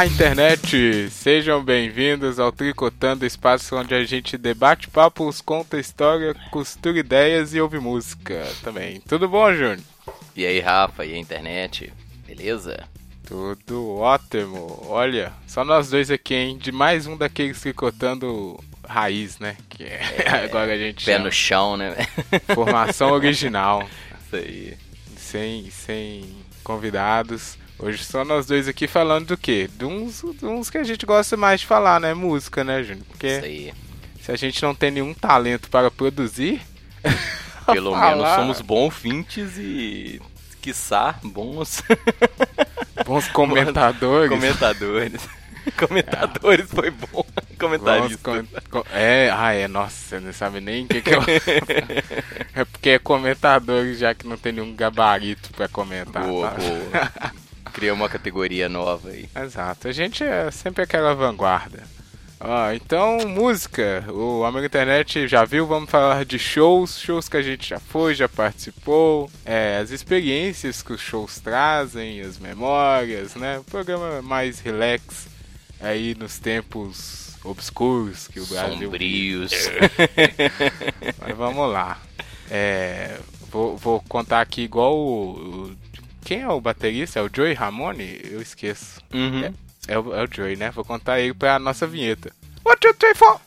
Olá, internet! Sejam bem-vindos ao Tricotando, espaço onde a gente debate papos, conta história, costura ideias e ouve música também. Tudo bom, Júnior? E aí, Rafa, e a internet? Beleza? Tudo ótimo. Olha, só nós dois aqui, hein? De mais um daqueles tricotando raiz, né? Que é, é agora a gente Pé chama. no chão, né? Formação original. Isso aí. Sem, sem convidados. Hoje só nós dois aqui falando do quê? De uns, de uns que a gente gosta mais de falar, né? Música, né, Júnior? Porque Isso aí. se a gente não tem nenhum talento para produzir. Pelo menos somos bons fintes e, quiçá, bons Bons comentadores. comentadores. Comentadores foi bom. Comentarista. com- é, ah, é, nossa, você não sabe nem o que, que eu. é porque é comentadores, já que não tem nenhum gabarito para comentar. Boa, tá? boa. Criou uma categoria nova aí. Exato, a gente é sempre aquela vanguarda. Ó, então, música. O Amigo Internet já viu, vamos falar de shows, shows que a gente já foi, já participou, é, as experiências que os shows trazem, as memórias, né? O programa mais relax aí nos tempos obscuros que o Brasil Sombrios. Mas vamos lá. É, vou, vou contar aqui igual o, o- Quem é o baterista? É o Joey Ramone? Eu esqueço. Uhum. É, é o, é o Joey, né? Vou contar ele pra nossa vinheta. One, two, three, four!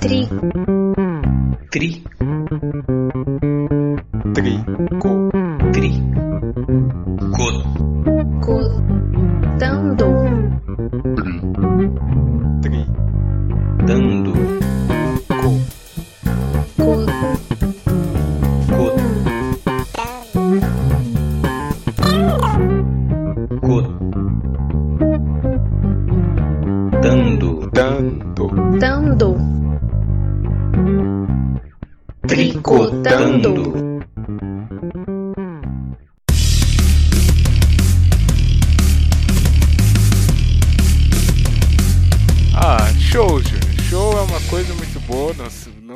Tri, Tri, Tri, co, tri, co, cotando,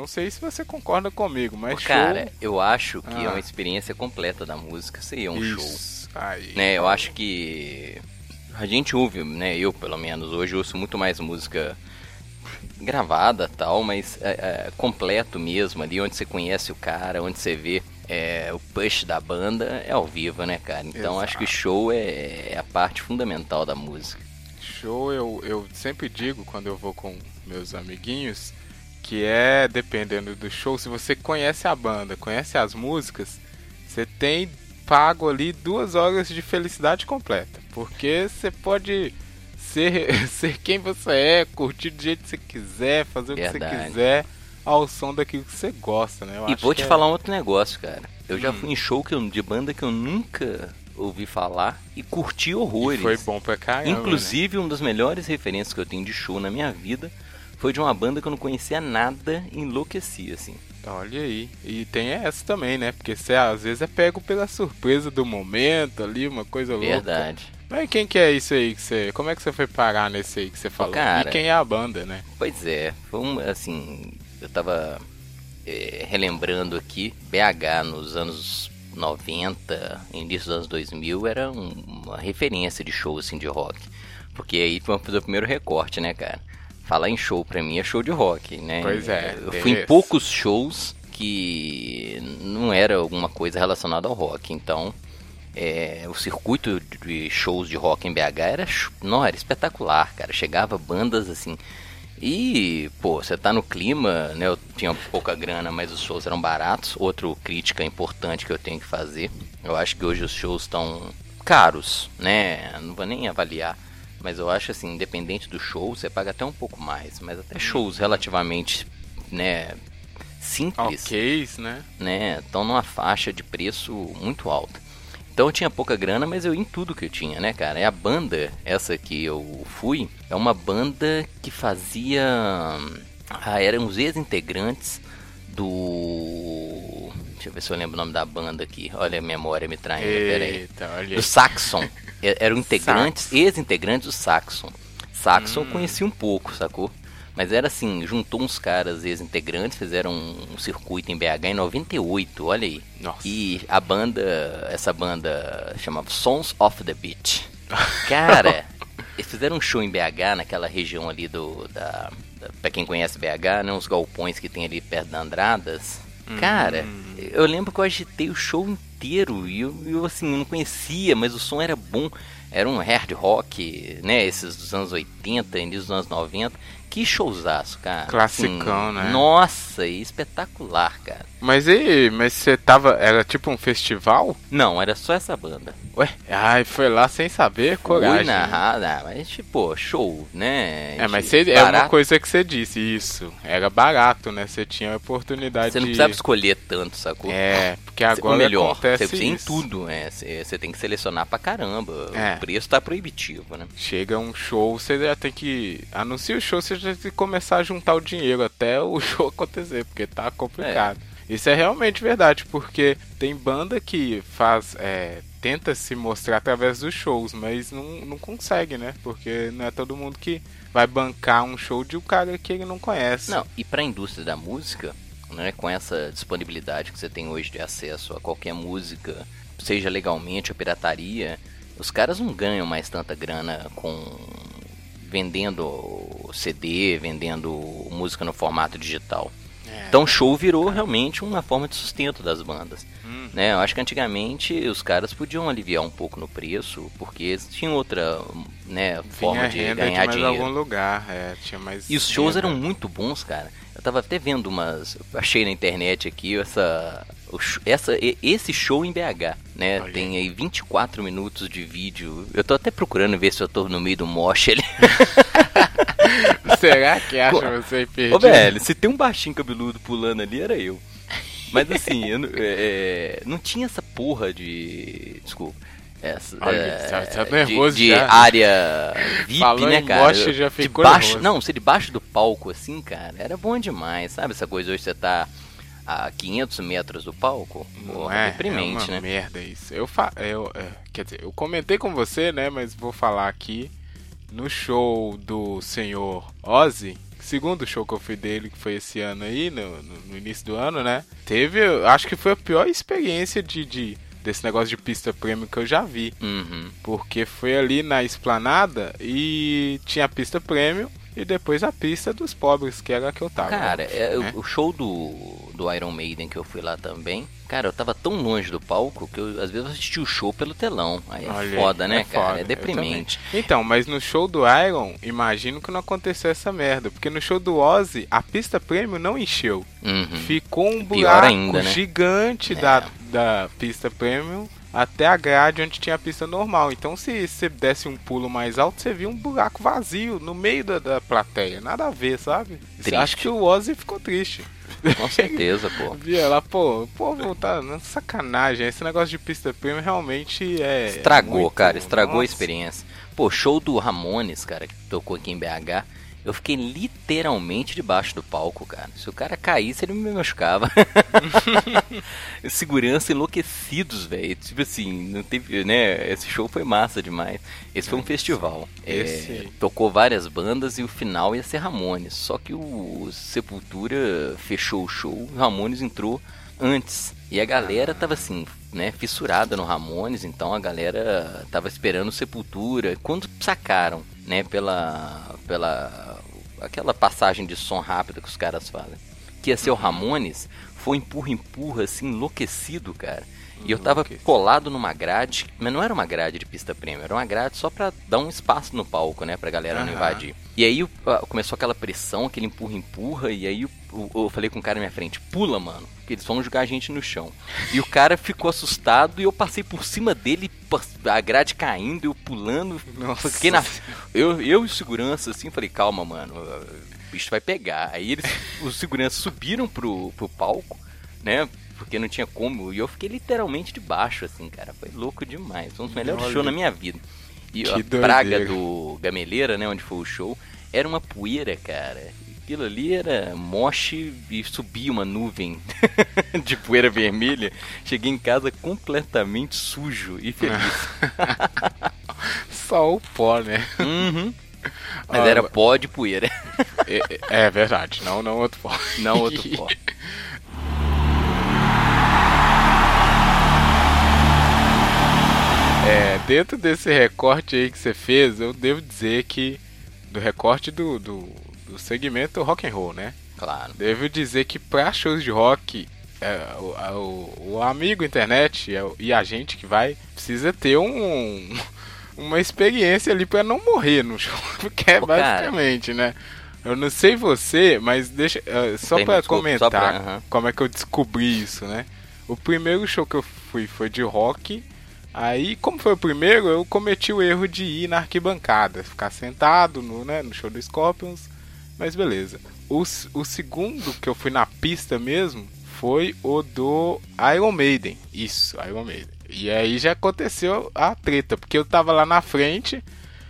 sei se você concorda comigo, mas Cara, show. eu acho que é Ah. uma experiência completa da música. É um show. Isso. Aí. né, eu acho que a gente ouve, né, eu pelo menos hoje ouço muito mais música gravada tal, mas é, é, completo mesmo ali, onde você conhece o cara, onde você vê é, o push da banda, é ao vivo, né, cara? Então acho que show é, é a parte fundamental da música. Show eu, eu sempre digo quando eu vou com meus amiguinhos que é dependendo do show, se você conhece a banda, conhece as músicas, você tem pago ali duas horas de felicidade completa. Porque você pode ser, ser quem você é, curtir do jeito que você quiser, fazer o que você Verdade. quiser ao som daquilo que você gosta, né? Eu e vou te é- falar um outro negócio, cara. Eu já Hum. fui em show que eu- de banda que eu nunca ouvi falar e curti e horrores. foi bom pra caramba. né? Inclusive, uma das melhores referências que eu tenho de show na minha vida foi de uma banda que eu não conhecia nada e enlouqueci, assim. Olha aí. E tem essa também, né? Porque você às vezes é pego pela surpresa do momento ali, uma coisa louca. Verdade. Mas quem que é isso aí que você. Como é que você foi parar nesse aí que você falou? cara. E quem é a banda, né? Pois é, foi um, assim, eu tava é, relembrando aqui, BH nos anos 90, início dos anos 2000, era um- uma referência de show, assim, de rock. Porque aí fazer o primeiro recorte, né, cara? Falar em show pra mim é show de rock, né? Pois é, Eu fui em poucos shows que não era alguma coisa relacionada ao rock, então é, o circuito de shows de rock em BH era, não, era espetacular, cara. Chegava bandas assim. E, pô, você tá no clima, né? Eu tinha pouca grana, mas os shows eram baratos. Outro crítica importante que eu tenho que fazer. Eu acho que hoje os shows estão caros, né? Não vou nem avaliar. Mas eu acho assim, independente do show, você paga até um pouco mais. Mas até shows relativamente, né? Simples Ok, né? né, estão numa faixa de preço muito alta. Então eu tinha pouca grana, mas eu ia em tudo que eu tinha, né, cara? E a banda, essa que eu fui, é uma banda que fazia. Ah, eram os ex-integrantes do. Deixa eu ver se eu lembro o nome da banda aqui. Olha a memória me traindo, peraí. Eita, olha Do. Saxon. Eram integrantes, ex-integrantes do Saxon. Saxon Hum. eu conheci um pouco, sacou? Mas era assim, juntou uns caras ex-integrantes, fizeram um, um circuito em BH em 98, olha aí. Nossa. E a banda, essa banda chamava Sons of the Beach. Cara, eles fizeram um show em BH, naquela região ali do. Da, da, pra quem conhece BH, né? Uns galpões que tem ali perto da Andradas. Cara, eu lembro que eu agitei o show inteiro e eu, eu assim, não conhecia, mas o som era bom. Era um hard rock, né? Esses dos anos 80, início dos anos 90. Que showzaço, cara. Classicão, né? Nossa, e espetacular, cara. Mas e, mas você tava. Era tipo um festival? Não, era só essa banda. Ué? Ai, foi lá sem saber, Fui coragem. narrar, ah, mas tipo, show, né? É, mas você, é uma coisa que você disse, isso. Era barato, né? Você tinha a oportunidade Você não de. precisava escolher tanto, sacou? É, porque Ou agora melhor, acontece você tem tudo, né? Você tem que selecionar pra caramba. É. O preço tá proibitivo, né? Chega um show, você já tem que. Anuncia o show, você já tem que começar a juntar o dinheiro até o show acontecer, porque tá complicado. Isso é realmente verdade, porque tem banda que faz. é, tenta se mostrar através dos shows, mas não, não consegue, né? Porque não é todo mundo que vai bancar um show de um cara que ele não conhece. Não, e pra indústria da música, né, com essa disponibilidade que você tem hoje de acesso a qualquer música, seja legalmente ou pirataria, os caras não ganham mais tanta grana com vendendo CD, vendendo música no formato digital. Então show virou realmente uma forma de sustento das bandas. Hum. Né? Eu acho que antigamente os caras podiam aliviar um pouco no preço, porque eles tinham outra né, forma de renda ganhar de mais dinheiro. algum lugar, é, tinha mais E os shows renda. eram muito bons, cara. Eu tava até vendo umas. Achei na internet aqui essa. Essa, esse show em BH, né? Olha Tem aí 24 minutos de vídeo. Eu tô até procurando ver se eu tô no meio do mosh ali. Será que acha você perdido? Ô, velho, se tem um baixinho cabeludo pulando ali, era eu. Mas assim, eu não- é, não tinha essa porra de. Desculpa. Essa, Olha, é, tá- tá de- nervoso de, já. área VIP, Falando né, cara? moche, já ficou debaixo, nervoso. Não, você debaixo do palco, assim, cara, era bom demais, sabe? Essa coisa hoje você tá a 500 metros do palco. Não Porra, é, deprimente, é uma né? merda isso. Eu, fa eu é, quer dizer, eu comentei com você, né, mas vou falar aqui no show do senhor Ozzy, segundo show que eu fui dele, que foi esse ano aí, no, no- no início do ano, né? Teve, eu acho que foi a pior experiência de, de- desse negócio de pista premium que eu já vi. Uhum. Porque foi ali na esplanada e tinha a pista premium e depois a pista dos pobres, que era a que eu tava. Cara, é, né? o- o show do, do Iron Maiden que eu fui lá também, cara, eu tava tão longe do palco que eu, às vezes eu assisti o show pelo telão. Aí é Olha, foda, né, cara? foda, É deprimente. Então, mas no show do Iron, imagino que não aconteceu essa merda. Porque no show do Ozzy, a pista premium não encheu. Uhum. Ficou um buraco ainda, né? gigante É. da, da pista premium até a grade onde tinha a pista normal. Então, se você desse um pulo mais alto, você via um buraco vazio no meio da, da plateia. Nada a ver, sabe? Triste. Acho que o Ozzy ficou triste. Com certeza, pô. Via lá, pô, povo tá na sacanagem. Esse negócio de pista premium realmente é. Estragou, muito- cara, estragou a Nossa. experiência. Pô, show do Ramones, cara, que tocou aqui em BH. Eu fiquei literalmente debaixo do palco, cara. Se o cara caísse, ele me machucava. Segurança enlouquecidos, velho. Tipo assim, não teve, né? Esse show foi massa demais. Esse foi um festival. É, tocou várias bandas e o final ia ser Ramones. Só que o Sepultura fechou o show, o Ramones entrou antes. E a galera tava assim, né, fissurada no Ramones, então a galera tava esperando Sepultura. Quando sacaram, né, pela pela aquela passagem de som rápida que os caras fazem, que ia ser o Ramones, foi empurra empurra assim enlouquecido, cara. E eu tava Enlouquecido. colado numa grade, mas não era uma grade de pista premium, era uma grade só pra dar um espaço no palco, né, pra galera não Aham. invadir. E aí ah, começou aquela pressão, aquele empurra-empurra, e aí eu falei com o cara na minha frente, pula, mano, que eles vão jogar a gente no chão. E o cara ficou assustado e eu passei por cima dele, a grade caindo, eu pulando. Nossa. Fiquei na. Eu, eu e o segurança, assim, falei, calma, mano, o bicho vai pegar. Aí eles, os seguranças subiram pro, pro palco, né? Porque não tinha como. E eu fiquei literalmente debaixo, assim, cara. Foi louco demais. Foi um dos melhores shows na minha vida. E Que a doideira. praga do Gameleira, né? Onde foi o show, era uma poeira, cara. Aquilo ali era moche e subia uma nuvem de poeira vermelha. Cheguei em casa completamente sujo e feliz. Só o pó, né? Uhum. Mas Ó, era pó de poeira. É, é verdade, não, não outro pó. Não outro pó. É, dentro desse recorte aí que você fez, eu devo dizer que do recorte do, do, do segmento rock and roll, né? Claro. Devo dizer que para shows de rock, é, o, o, o amigo internet e a gente que vai precisa ter um, uma experiência ali para não morrer no show, porque é cara. basicamente, né? Eu não sei você, mas deixa é, só para comentar só pra- aham. como é que eu descobri isso, né? O primeiro show que eu fui foi de rock. Aí, como foi o primeiro, eu cometi o erro de ir na arquibancada, ficar sentado no, né, no show do Scorpions, mas beleza. O, o segundo que eu fui na pista mesmo foi o do Iron Maiden. Isso, Iron Maiden. E aí já aconteceu a treta, porque eu tava lá na frente,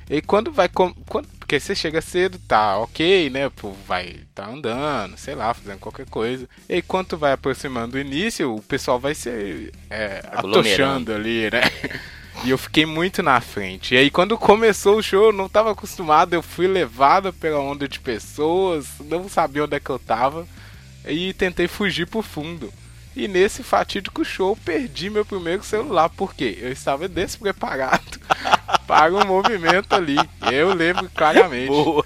e quando vai. Quando, porque você chega cedo, tá ok, né? O povo vai tá andando, sei lá, fazendo qualquer coisa. E aí, quando vai aproximando do início, o pessoal vai se é, atochando ali, né? E eu fiquei muito na frente. E aí, quando começou o show, eu não tava acostumado. Eu fui levado pela onda de pessoas, não sabia onde é que eu tava. E tentei fugir pro fundo. E nesse fatídico show, perdi meu primeiro celular. Por quê? Eu estava despreparado para o movimento ali. Eu lembro claramente. Boa.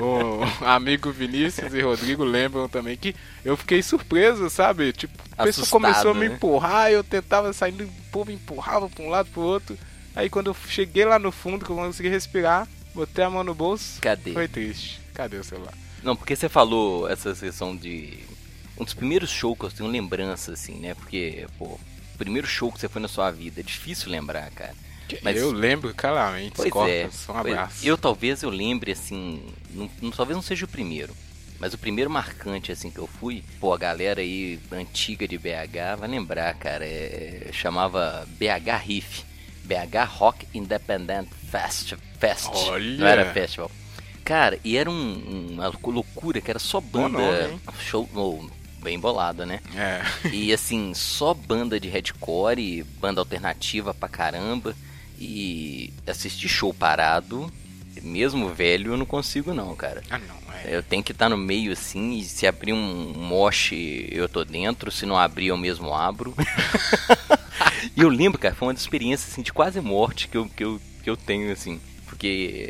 O amigo Vinícius e Rodrigo lembram também que eu fiquei surpreso, sabe? Tipo, a pessoa começou a me né? empurrar, eu tentava sair, o povo empurrava pra um lado pro outro. Aí quando eu cheguei lá no fundo, que eu consegui respirar, botei a mão no bolso, Cadê? foi triste. Cadê o celular? Não, porque você falou essa sessão de. Um dos primeiros shows que eu tenho lembrança, assim, né? Porque, pô, primeiro show que você foi na sua vida, é difícil lembrar, cara. Mas- Eu lembro claramente, Pois é. Scorpions, um Pois- abraço. Eu talvez eu lembre, assim, não, não- talvez não seja o primeiro. Mas o primeiro marcante, assim, que eu fui, pô, a galera aí antiga de BH vai lembrar, cara, é- chamava BH Riff. BH Rock Independent Fest. Fest. Olha! Não era festival. Cara, e era um- uma loucura, que era só banda. nome, show, oh, bem bolada, né? É. E assim, só banda de headcore, banda alternativa pra caramba. E assistir show parado, mesmo velho, eu não consigo não, cara. Ah, não, é. Eu tenho que estar no meio assim, e se abrir um moche, eu tô dentro, se não abrir, eu mesmo abro. e eu lembro, cara, foi uma das experiências assim, de quase morte que eu, que, eu, que eu tenho, assim. Porque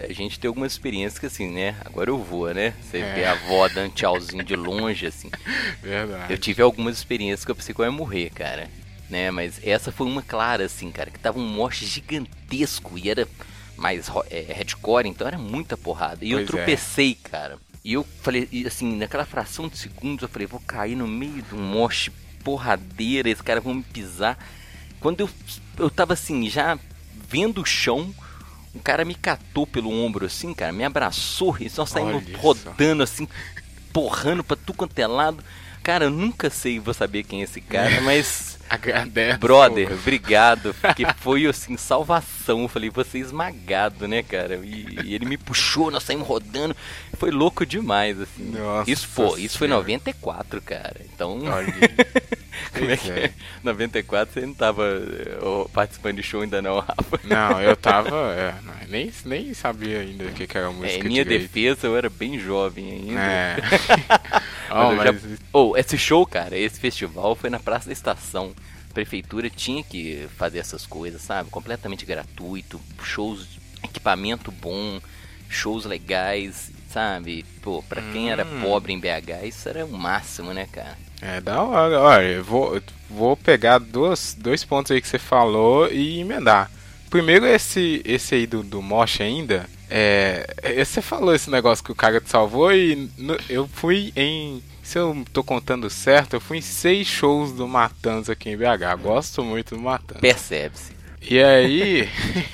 eh, a gente tem algumas experiências que assim, né? Agora eu vou, né? Você É. vê a avó dando tchauzinho de longe, assim. Verdade. Eu tive algumas experiências que eu pensei que eu ia morrer, cara. Né, mas essa foi uma clara, assim, cara, que tava um moche gigantesco e era mais é, headcore, então era muita porrada. E eu Pois é. tropecei, cara. E eu falei, e, assim, naquela fração de segundos, eu falei, vou cair no meio de um moche porradeira, esse cara vão me pisar. Quando eu, eu tava assim, já vendo o chão, um cara me catou pelo ombro, assim, cara, me abraçou e nós saímos rodando, assim, porrando pra tu quanto é lado. Cara, eu nunca sei, vou saber quem é esse cara, mas. Agradece. Brother, obrigado, porque foi assim, salvação. Eu falei, você é esmagado, né, cara? E, e ele me puxou, nós saímos rodando. Foi louco demais, assim. Nossa isso, pô, isso foi em Senhora. 94, cara. Então, como é que é. é? 94 você não tava eh, participando de show ainda não, Rafa. Não, eu tava. é, nem, nem sabia ainda o que, que era música. É, em minha direito. defesa, eu era bem jovem ainda. É. Mas oh, já- mas Ou, esse show, cara, esse festival foi na Praça da Estação. A prefeitura tinha que fazer essas coisas, sabe? Completamente gratuito, shows, equipamento bom, shows legais, sabe? Pô, pra quem era Hum. pobre em BH, isso era o máximo, né, cara? É da hora. Olha, eu vou, vou pegar dois, dois pontos aí que você falou e emendar. Primeiro, esse, esse aí do, do Mosh ainda. É, é, você falou esse negócio que o cara te salvou e no- eu fui em. Se eu tô contando certo, eu fui em seis shows do Matanza aqui em BH. Gosto muito do Matanza. Percebe-se. E aí,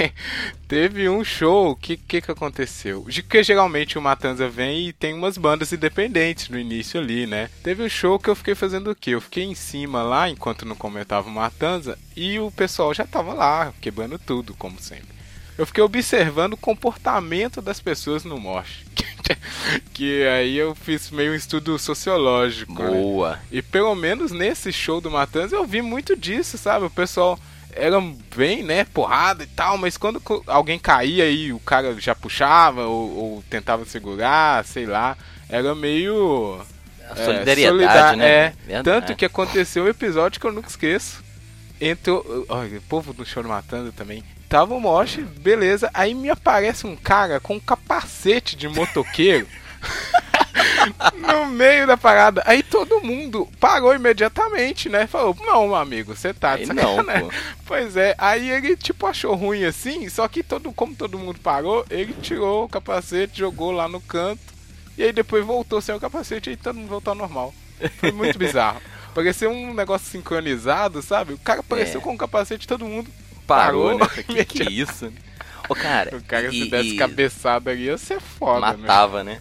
teve um show, o que, que que aconteceu? De que geralmente o Matanza vem e tem umas bandas independentes no início ali, né? Teve um show que eu fiquei fazendo o quê? Eu fiquei em cima lá, enquanto não comentava o Matanza, e o pessoal já tava lá, quebrando tudo, como sempre. Eu fiquei observando o comportamento das pessoas no mosh. que aí eu fiz meio um estudo sociológico, né? Boa. E pelo menos nesse show do Matanza eu vi muito disso, sabe? O pessoal era bem, né, porrada e tal, mas quando alguém caía aí, o cara já puxava ou, ou tentava segurar, sei lá, era meio A é, solidariedade, solidar- né? É, Verdade. tanto que aconteceu um episódio que eu nunca esqueço. Entrou. Olha, o povo do choro matando também. Tava o Mosh, beleza. Aí me aparece um cara com um capacete de motoqueiro. no meio da parada. Aí todo mundo parou imediatamente, né? Falou, não, meu amigo, você tá de não. Pois é, aí ele tipo achou ruim assim, só que todo, como todo mundo parou, ele tirou o capacete, jogou lá no canto, e aí depois voltou sem o capacete e todo mundo voltou ao normal. Foi muito bizarro. Pareceu um negócio sincronizado, sabe? O cara apareceu É. com o capacete todo mundo. Parou, Parou. né? Que que é isso? Ô, cara, O cara e, se desse e cabeçada ali ia ser foda, né? matava, né?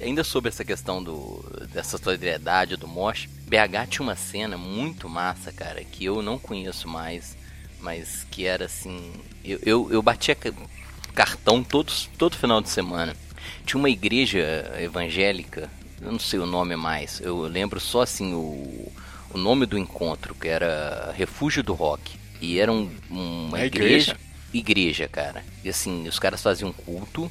Ainda sobre essa questão do, dessa solidariedade do Mosh, BH tinha uma cena muito massa, cara, que eu não conheço mais, mas que era assim. Eu, eu, eu batia ca- cartão todos, todo final de semana. Tinha uma igreja evangélica, eu não sei o nome mais, eu lembro só assim o, o nome do encontro, que era Refúgio do Rock. E era um- uma É igreja, igreja? cara. E assim, os caras faziam culto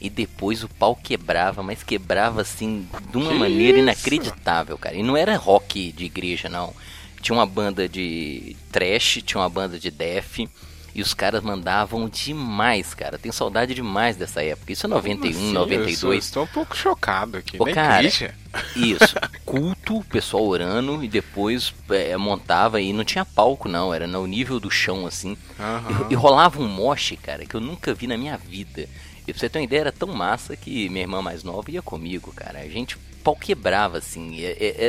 e depois o pau quebrava, mas quebrava assim de uma Que maneira isso? inacreditável, cara. E não era rock de igreja, não. Tinha uma banda de trash, tinha uma banda de death. E os caras mandavam demais, cara. Tenho saudade demais dessa época. Isso é 91, Como assim? Eu sou- 92. Estou um pouco chocado aqui. Ô, cara, igreja? Isso, culto, o pessoal orando e depois é, montava e não tinha palco não, era no nível do chão assim. Aham. E, e rolava um moche, cara, que eu nunca vi na minha vida. E pra você ter uma ideia, era tão massa que minha irmã mais nova ia comigo, cara. A gente pau quebrava assim,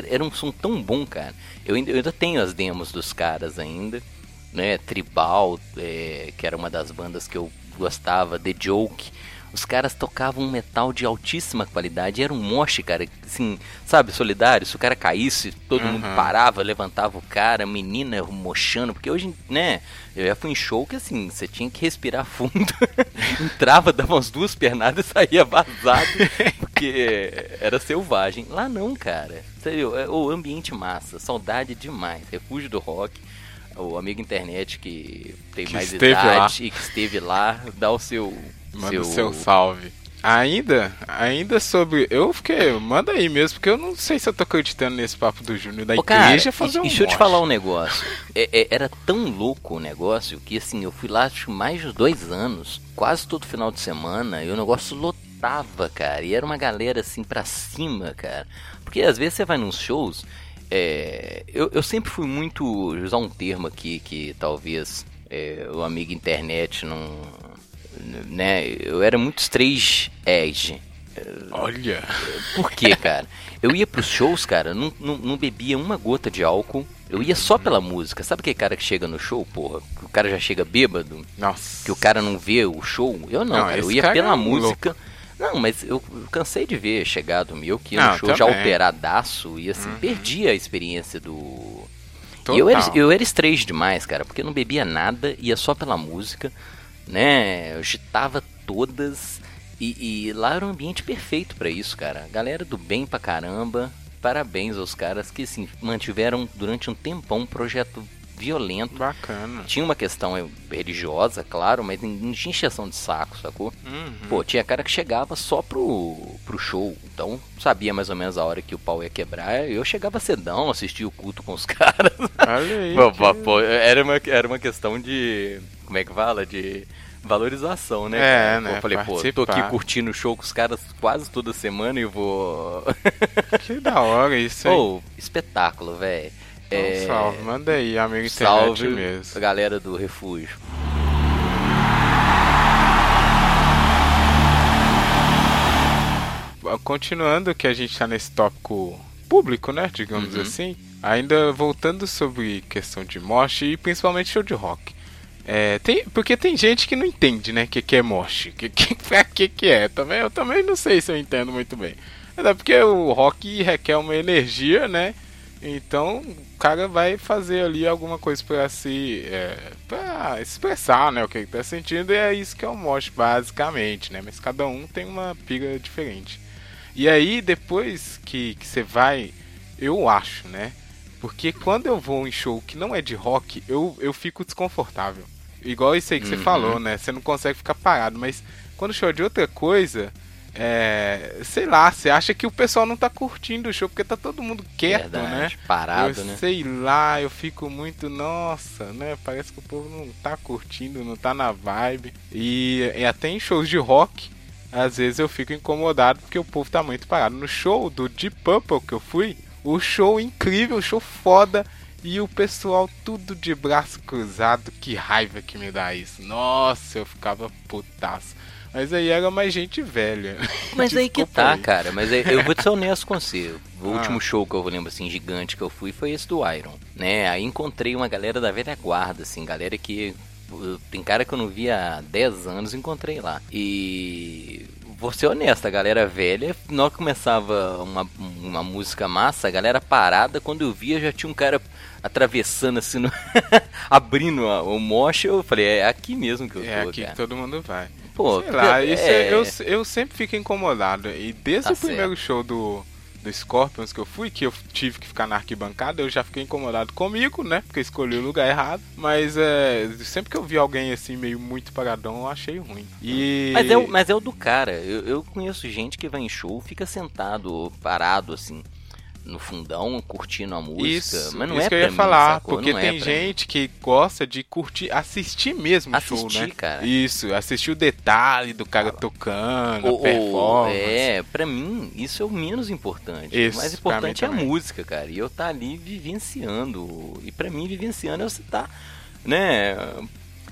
era um som tão bom, cara. Eu ainda, eu ainda tenho as demos dos caras ainda, né? Tribal, é, que era uma das bandas que eu gostava, The Joke. Os caras tocavam um metal de altíssima qualidade. Era um moche, cara, assim, sabe, solidário. Se o cara caísse, todo mundo Uhum. parava, levantava o cara, menina mochando. Porque hoje, né, eu já fui em show que assim, você tinha que respirar fundo. Entrava, dava umas duas pernadas e saía vazado. Porque era selvagem. Lá não, cara. Sério, é o ambiente massa. Saudade demais. Refúgio do rock. O amigo internet que tem Que mais idade e que esteve lá, dá o seu. Manda o seu salve. Ainda, ainda sobre. Eu fiquei. Manda aí mesmo, porque eu não sei se eu tô acreditando nesse papo do Júnior da Ô, cara, igreja fazer e um deixa eu te falar um negócio. É- é- era tão louco o negócio que assim, eu fui lá acho mais de dois anos, quase todo final de semana, e o negócio lotava, cara. E era uma galera assim pra cima, cara. Porque às vezes você vai nos shows. É, eu, eu sempre fui muito. vou usar um termo aqui que talvez é, o amigo internet não. Né, eu era muito straight edge. Olha. Por quê, cara? Eu ia pros shows, cara, não, não, não bebia uma gota de álcool. Eu ia só pela música. Sabe aquele cara que chega no show, porra? Que o cara já chega bêbado? Nossa. Que o cara não vê o show? Eu não, Não, cara. Eu ia cara pela é música. Não, mas eu cansei de ver chegado meu que ia Não, no show já operadaço e assim, perdi a experiência do. Total. E eu era, eu era strange demais, cara, porque eu não bebia nada, ia só pela música, né? Eu agitava todas. E, e lá era um ambiente perfeito pra isso, cara. Galera do bem pra caramba. Parabéns aos caras que, assim, mantiveram durante um tempão um projeto violento. Bacana. Tinha uma questão eh, religiosa, claro, mas não tinha encheção de saco, sacou? Uhum. Pô, tinha cara que chegava só pro, pro show, então sabia mais ou menos a hora que o pau ia quebrar. Eu chegava cedão, assistia o culto com os caras. Olha aí. Pô, que- pô, era, uma, era uma questão de. Como é que fala? De valorização, né? É, né, eu falei, pô, tô aqui participar. curtindo o show com os caras quase toda semana e vou. Que da hora isso aí. Pô, espetáculo, velho. Então, salve, manda aí, amigo internet Salve mesmo. galera do refúgio. Continuando que a gente tá nesse tópico público, né, digamos Uhum. assim, ainda voltando sobre questão de mosh e principalmente show de rock. É, tem, porque tem gente que não entende, né, o que, que é mosh, que, que, pra que que é. Também, eu também não sei se eu entendo muito bem. Até porque o rock requer uma energia, né, então o cara vai fazer ali alguma coisa pra se é, pra expressar, né, o que ele tá sentindo e é isso que é o mosh basicamente, né, mas cada um tem uma pira diferente. E aí, depois que, que você vai, eu acho, né? Porque quando eu vou em show que não é de rock, eu, eu fico desconfortável. Igual isso aí que você Uhum. falou, né? Você não consegue ficar parado, mas quando show é de outra coisa, é. Sei lá, você acha que o pessoal não tá curtindo o show porque tá todo mundo quieto, né? Verdade, Parado, eu né? sei lá, eu fico muito, nossa, né? Parece que o povo não tá curtindo, não tá na vibe. E, e até em shows de rock, às vezes eu fico incomodado porque o povo tá muito parado. No show do Deep Purple que eu fui, o show incrível, o show foda. E o pessoal tudo de braço cruzado, que raiva que me dá isso. Nossa, eu ficava putaço. Mas aí era mais gente velha. Mas aí que tá, aí. cara. Mas aí, eu vou ser honesto com você. O Ah. último show que eu lembro, assim, gigante que eu fui foi esse do Iron, né? Aí encontrei uma galera da velha guarda, assim, galera que... Tem cara que eu não via há 10 anos, encontrei lá. E... Vou ser honesto, a galera velha, na hora que começava uma, uma música massa, a galera parada, quando eu via já tinha um cara atravessando assim, no... abrindo o moche, eu falei, é aqui mesmo que eu tô, É aqui cara. que todo mundo vai. Pô, Sei lá, porque- isso é- é- eu, eu sempre fico incomodado. E desde Tá o primeiro show do, do Scorpions que eu fui, que eu tive que ficar na arquibancada, eu já fiquei incomodado comigo, né? Porque eu escolhi o lugar errado. Mas é, sempre que eu vi alguém assim, meio muito paradão, eu achei ruim. E. Mas é, o, mas é o do cara. Eu, eu conheço gente que vai em show, fica sentado, parado assim, no fundão, curtindo a música. Isso, mas não isso é que eu ia mim, falar, sacou? porque Não é tem mim. gente que gosta de curtir, assistir mesmo o show, Assistir, né? cara. Isso, assistir o detalhe do cara tocando, a Ou- ou- performance. é, pra mim, isso é o menos importante. Isso, o mais importante mim é a música, cara. E eu tá ali vivenciando. E pra mim, vivenciando é você tá, né?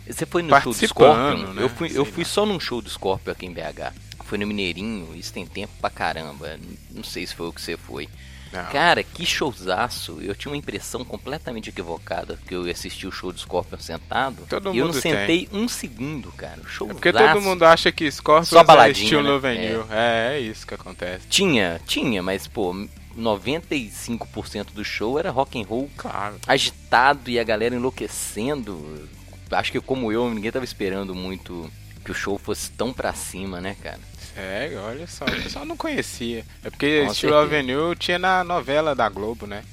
Você foi no show do Scorpion? né? Eu fui, Sei eu fui lá. só num show do Scorpion aqui em BH. Fui no Mineirinho, isso tem tempo pra caramba. Não sei se foi o que você foi. Não. Cara, que showzaço. Eu tinha uma impressão completamente equivocada, porque eu assisti o show do Scorpion sentado. Todo e eu não sentei um segundo, cara. É Showzaço. porque todo mundo acha que Scorpions Só é baladinha, estilo né? Lovenil. É. é, isso que acontece. Tinha, tinha, mas pô, 95% do show era rock and roll Claro. agitado e a galera enlouquecendo. Acho que como eu, ninguém tava esperando muito que o show fosse tão pra cima, né, cara? Sério, olha só. O pessoal não conhecia. É porque Com certeza. Avenue tinha na novela da Globo, né?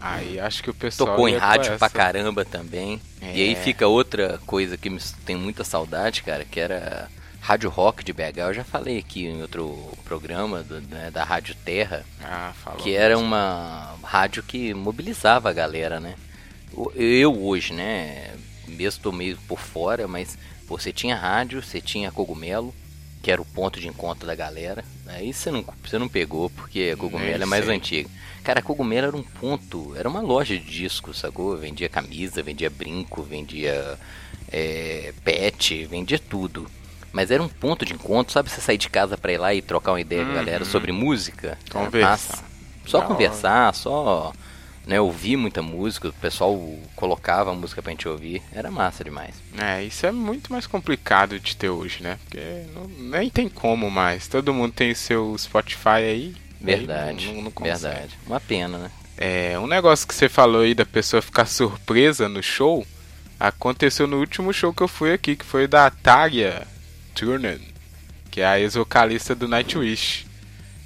Aí acho que o pessoal. Tocou em rádio essa. pra caramba também. E aí É. fica outra coisa que me tem muita saudade, cara, que era Rádio Rock de BH. Eu já falei aqui em outro programa do- né, da Rádio Terra, Ah, falou. que era uma rádio que mobilizava a galera, né? Eu hoje, né, mesmo tô meio por fora, mas pô, você tinha rádio, você tinha cogumelo, que era o ponto de encontro da galera. Aí você não, você não pegou, porque a cogumelo é mais antiga. Cara, a cogumelo era um ponto, era uma loja de discos, sacou? Vendia camisa, vendia brinco, vendia é, pet, vendia tudo. Mas era um ponto de encontro, sabe? Você sair de casa pra ir lá e trocar uma ideia com a galera Uhum. sobre música. Massa. Só Da hora. conversar, só né, ouvir muita música, o pessoal colocava a música pra gente ouvir. Era massa demais. É, isso é muito mais complicado de ter hoje, né? Porque não- nem tem como mais. Todo mundo tem o seu Spotify aí. Verdade, aí não- não consegue. verdade. Uma pena, né? É, um negócio que você falou aí da pessoa ficar surpresa no show, aconteceu no último show que eu fui aqui, que foi da Tarja Turner, que é a ex-vocalista do Nightwish.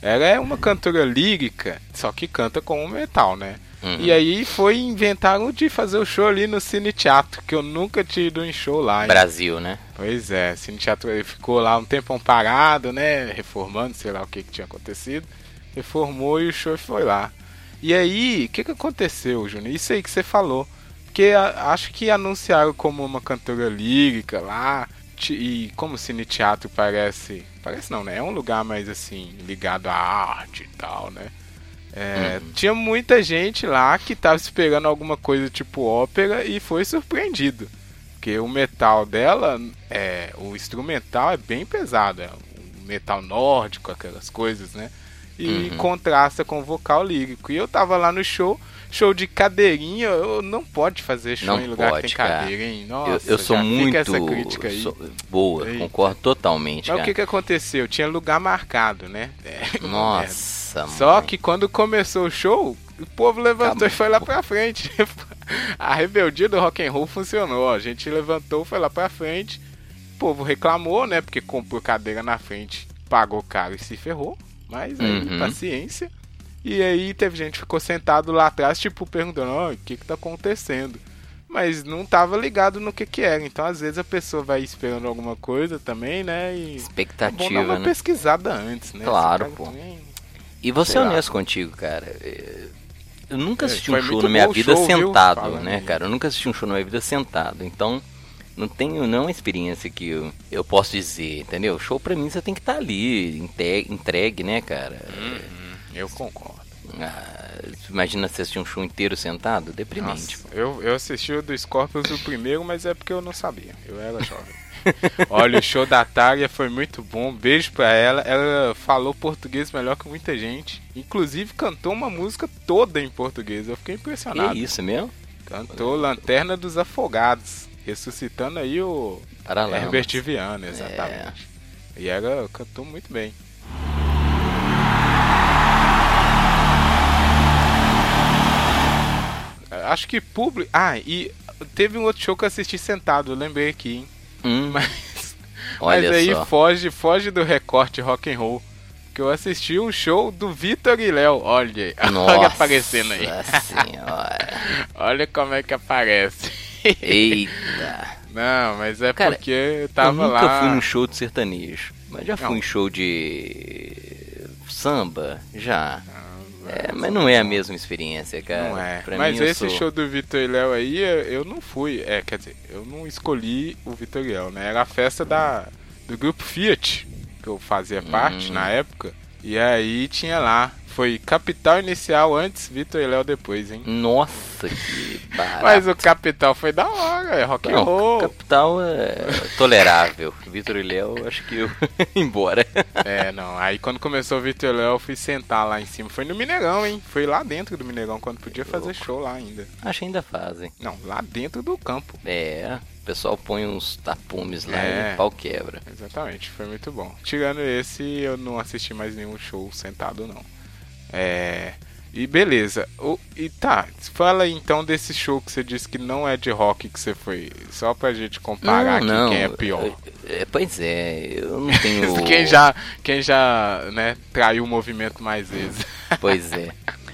Ela é uma cantora lírica, só que canta com metal, né? Uhum. E aí foi inventaram de fazer o show ali no Cine Teatro, que eu nunca tinha ido em show lá. hein? Brasil, né? Pois é, Cine Teatro ficou lá um tempão parado, né? Reformando, sei lá o que, que tinha acontecido. Reformou e o show foi lá. E aí, o que, que aconteceu, Júnior? Isso aí que você falou. Porque a- acho que anunciaram como uma cantora lírica lá. E como o Cine Teatro parece. Parece não, né? É um lugar mais assim, ligado à arte e tal, né? É, Tinha muita gente lá que tava esperando alguma coisa tipo ópera e foi surpreendido. Porque o metal dela, é, o instrumental é bem pesado, é um metal nórdico, aquelas coisas, né? E Uhum. contrasta com o vocal lírico. E eu tava lá no show, show de cadeirinha, eu não pode fazer show Não em lugar pode, que tem cadeira, hein? Eu, Nossa, eu sou já fica muito. essa crítica aí. sou- boa, Eita. concordo totalmente, Mas o cara. que que aconteceu? Tinha lugar marcado, né? É, merda. Nossa, Só mano. que quando começou o show, o povo levantou Acabou. e foi lá pra frente. A rebeldia do rock and roll funcionou. A gente levantou, foi lá pra frente. O povo reclamou, né? Porque comprou cadeira na frente, pagou caro e se ferrou. Mas aí, Uhum. paciência. E aí teve gente que ficou sentado lá atrás, tipo, perguntando, ó, o que que tá acontecendo? Mas não tava ligado no que que era. Então, às vezes, a pessoa vai esperando alguma coisa também, né? E é bom dar Expectativa, uma né? pesquisada antes, né? Claro, pô. também- E vou ser Sei lá. honesto contigo, cara. É, Eu nunca É, assisti foi um show na minha vida show, sentado, né, cara? Eu nunca assisti um show na minha vida sentado. Então, não tenho não uma experiência que eu, eu posso dizer, entendeu? Show pra mim você tem que estar ali, inte- entregue, né, cara? Uhum, eu concordo. Ah, imagina você assistir um show inteiro sentado? Deprimente. Nossa, eu, eu assisti o do Scorpions o primeiro, mas é porque eu não sabia. Eu era jovem. Olha, o show da Tária foi muito bom. Beijo pra ela. Ela falou português melhor que muita gente. Inclusive cantou uma música toda em português. Eu fiquei impressionado. Que isso mesmo? Cantou Lanterna dos Afogados. Ressuscitando aí o. Herbert Viana, exatamente. E ela cantou muito bem. Acho que público. Ah, e teve um outro show que eu assisti sentado, eu lembrei aqui, hein? Hum, Mas, olha mas aí só. foge, foge do recorte rock and roll. Que eu assisti um show do Vitor e Léo. Olha, aí, Nossa olha aparecendo aí. senhora. Olha como é que aparece. Eita. Não, mas é Cara, porque eu tava eu nunca lá. fui num show de sertanejo. Mas já fui Não. em show de samba, já. É, mas não é a mesma experiência, cara. Não é. Pra Mas esse sou- show do Vitor e Léo aí, eu não fui. É, quer dizer, eu não escolhi o Vitor e Léo, né? Era a festa da, do grupo Fiat, que eu fazia parte Hum. na época. E aí tinha lá. Foi Capital Inicial antes, Vitor e Léo depois, hein? Nossa, que barato. Mas o Capital foi da hora, é rock and roll. capital é tolerável. Vitor e Léo, acho que eu embora. É, não. Aí quando começou o Vitor e Léo, eu fui sentar lá em cima. Foi no Mineirão, hein? Foi lá dentro do Mineirão, quando podia fazer show lá ainda. Acho que ainda fazem. Não, lá dentro do campo. É, o pessoal põe uns tapumes lá É. e o pau quebra. Exatamente, foi muito bom. Tirando esse, eu não assisti mais nenhum show sentado, não. É. E beleza. O, e tá, fala então desse show que você disse que não é de rock que você foi. Só pra gente comparar aqui quem é pior. É, pois é, eu não tenho. quem já, quem já, né, traiu o movimento mais vezes. Pois é.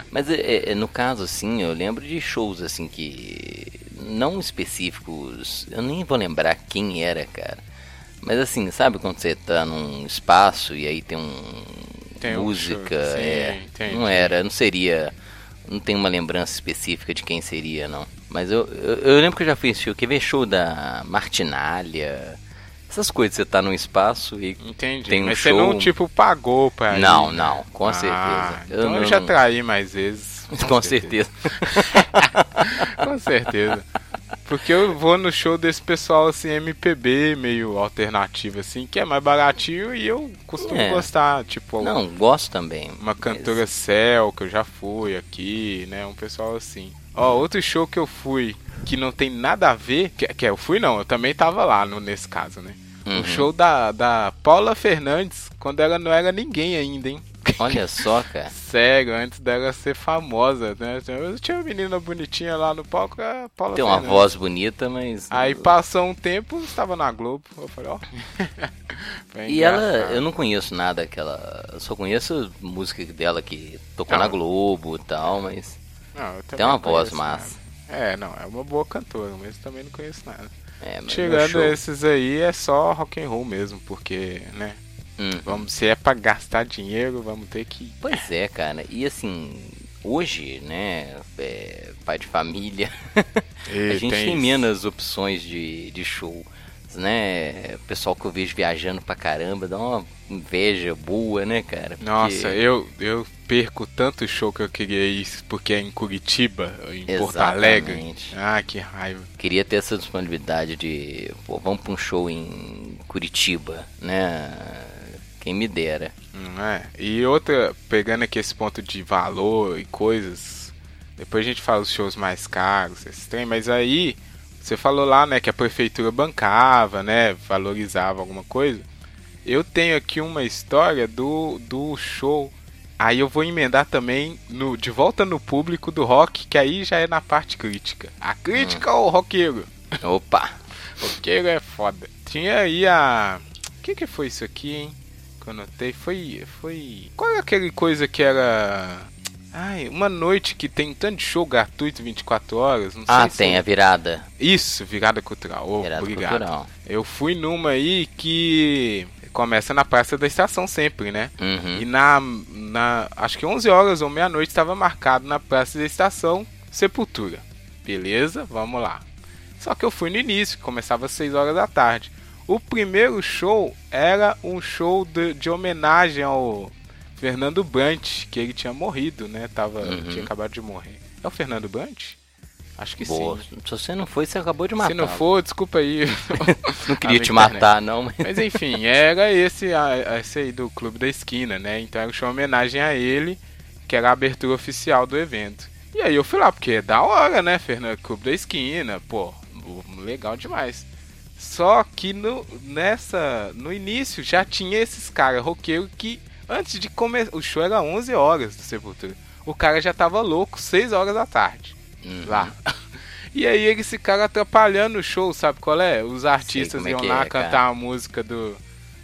Mas é, é, no caso, assim, eu lembro de shows assim que. Não específicos. Eu nem vou lembrar quem era, cara. Mas assim, sabe quando você tá num espaço e aí tem um. Tem um música. show, sim, é, não era, não seria. Não tem uma lembrança específica de quem seria, não. Mas eu, eu, eu lembro que eu já fiz show. Quer ver show da Martinalha? Essas coisas, você tá num espaço e. Entendi. Tem um Mas show- você não, tipo, pagou pra ir, Não, né? não, com Ah, certeza. Eu Então eu, não- já traí mais vezes. Com certeza. Com certeza. Porque eu vou no show desse pessoal assim, MPB, meio alternativo, assim, que é mais baratinho e eu costumo É. gostar. Tipo, Não, gosto também. uma cantora Cell, que eu já fui aqui, né? Um pessoal assim. Ó, outro show que eu fui que não tem nada a ver. Que, que eu fui não, eu também tava lá no, nesse caso, né? Uhum. O show da, da Paula Fernandes, quando ela não era ninguém ainda, hein? Olha só, cara. Sério, antes dela ser famosa, né? Eu tinha uma menina bonitinha lá no palco, a Paula Tem uma Fernandes. voz bonita, mas. Aí passou um tempo, estava na Globo. Eu falei, ó. E ela, eu não conheço nada daquela. Eu só conheço música dela que tocou Não. na Globo e tal, mas. Não, Tem uma voz massa. nada. É, não, é uma boa cantora, mas também não conheço nada. É, Tirando show- esses aí, é só rock and roll mesmo, porque, né? Hum. Vamos, se é pra gastar dinheiro, vamos ter que. Pois é, cara. E assim, hoje, né, é, pai de família, E a gente tem, isso. menos opções de, de show. Né, o pessoal que eu vejo viajando pra caramba, dá uma inveja boa, né, cara? Porque- Nossa, eu, eu perco tanto show que eu queria ir porque é em Curitiba, em Porto Alegre. Exatamente. Ah, que raiva. Queria ter essa disponibilidade de, pô, vamos pra um show em Curitiba, né? Quem me dera. É? E outra, pegando aqui esse ponto de valor e coisas, depois a gente fala os shows mais caros, esses trem, mas aí você falou lá, né, que a prefeitura bancava, né, valorizava alguma coisa. Eu tenho aqui uma história do, do show. Aí eu vou emendar também no De Volta no Público do Rock, que aí já é na parte crítica. A crítica ao roqueiro. Opa! Roqueiro é foda. Tinha aí a. O que, que foi isso aqui, hein? Que eu notei foi. Foi. Qual é aquele coisa que era. Ai, uma noite que tem tanto de show gratuito 24 horas. Não Ah, sei se tem é- a virada. Isso, virada cultural. Ô, Virada obrigado. cultural. Eu fui numa aí que começa na Praça da Estação sempre, né? Uhum. E na, na. Acho que 11 horas ou meia-noite estava marcado na Praça da Estação Sepultura. Beleza? Vamos lá. Só que eu fui no início, começava às 6 horas da tarde. O primeiro show era um show de, de homenagem ao Fernando Brant, que ele tinha morrido, né? Tava, Uhum. Tinha acabado de morrer. É o Fernando Brant? Acho que Boa. sim. Se você não foi, você acabou de matar. Se não for, desculpa aí. não queria te internet. matar, não. Mas... Mas enfim, era esse, a- esse aí do Clube da Esquina, né? Então era um show em homenagem a ele, que era a abertura oficial do evento. E aí eu fui lá, porque é da hora, né, Fernando? Clube da Esquina, pô, legal demais. Só que no, nessa, no início já tinha esses caras roqueiros que antes de começar, o show era 11 horas do Sepultura. O cara já tava louco 6 horas da tarde Uhum. lá. E aí eles ficaram atrapalhando o show, sabe qual é? Os artistas é iam que lá é, cantar cara. a música do,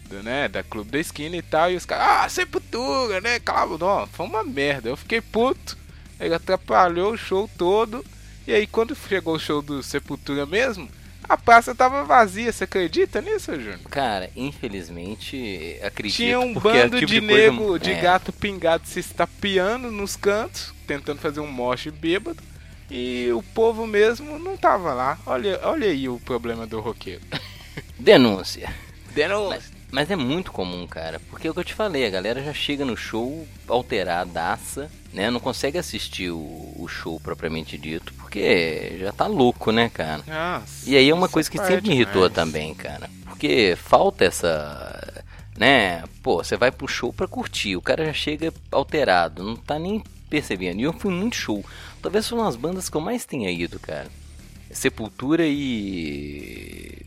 do, né, da Clube da Esquina e tal, e os caras, ah, Sepultura, né, calma, não, foi uma merda. Eu fiquei puto, ele atrapalhou o show todo, e aí quando chegou o show do Sepultura mesmo, a praça tava vazia, você acredita nisso, Júnior? Cara, infelizmente, acredito. Tinha um é bando tipo de, coisa- nego, de é, gato pingado se estapeando nos cantos, tentando fazer um moche bêbado. E o povo mesmo não tava lá. Olha, olha aí o problema do roqueiro. Denúncia. Denúncia. Mas, mas é muito comum, cara. Porque é o que eu te falei, a galera já chega no show alteradaça, né? Não consegue assistir o, o show propriamente dito, porque já tá louco, né, cara? Nossa, E aí é uma coisa que parte sempre me irritou demais. também, cara. Porque falta essa. Né? Pô, você vai pro show pra curtir. O cara já chega alterado, não tá nem percebendo. E eu fui muito show. Talvez foi uma das bandas que eu mais tenha ido, cara. Sepultura e.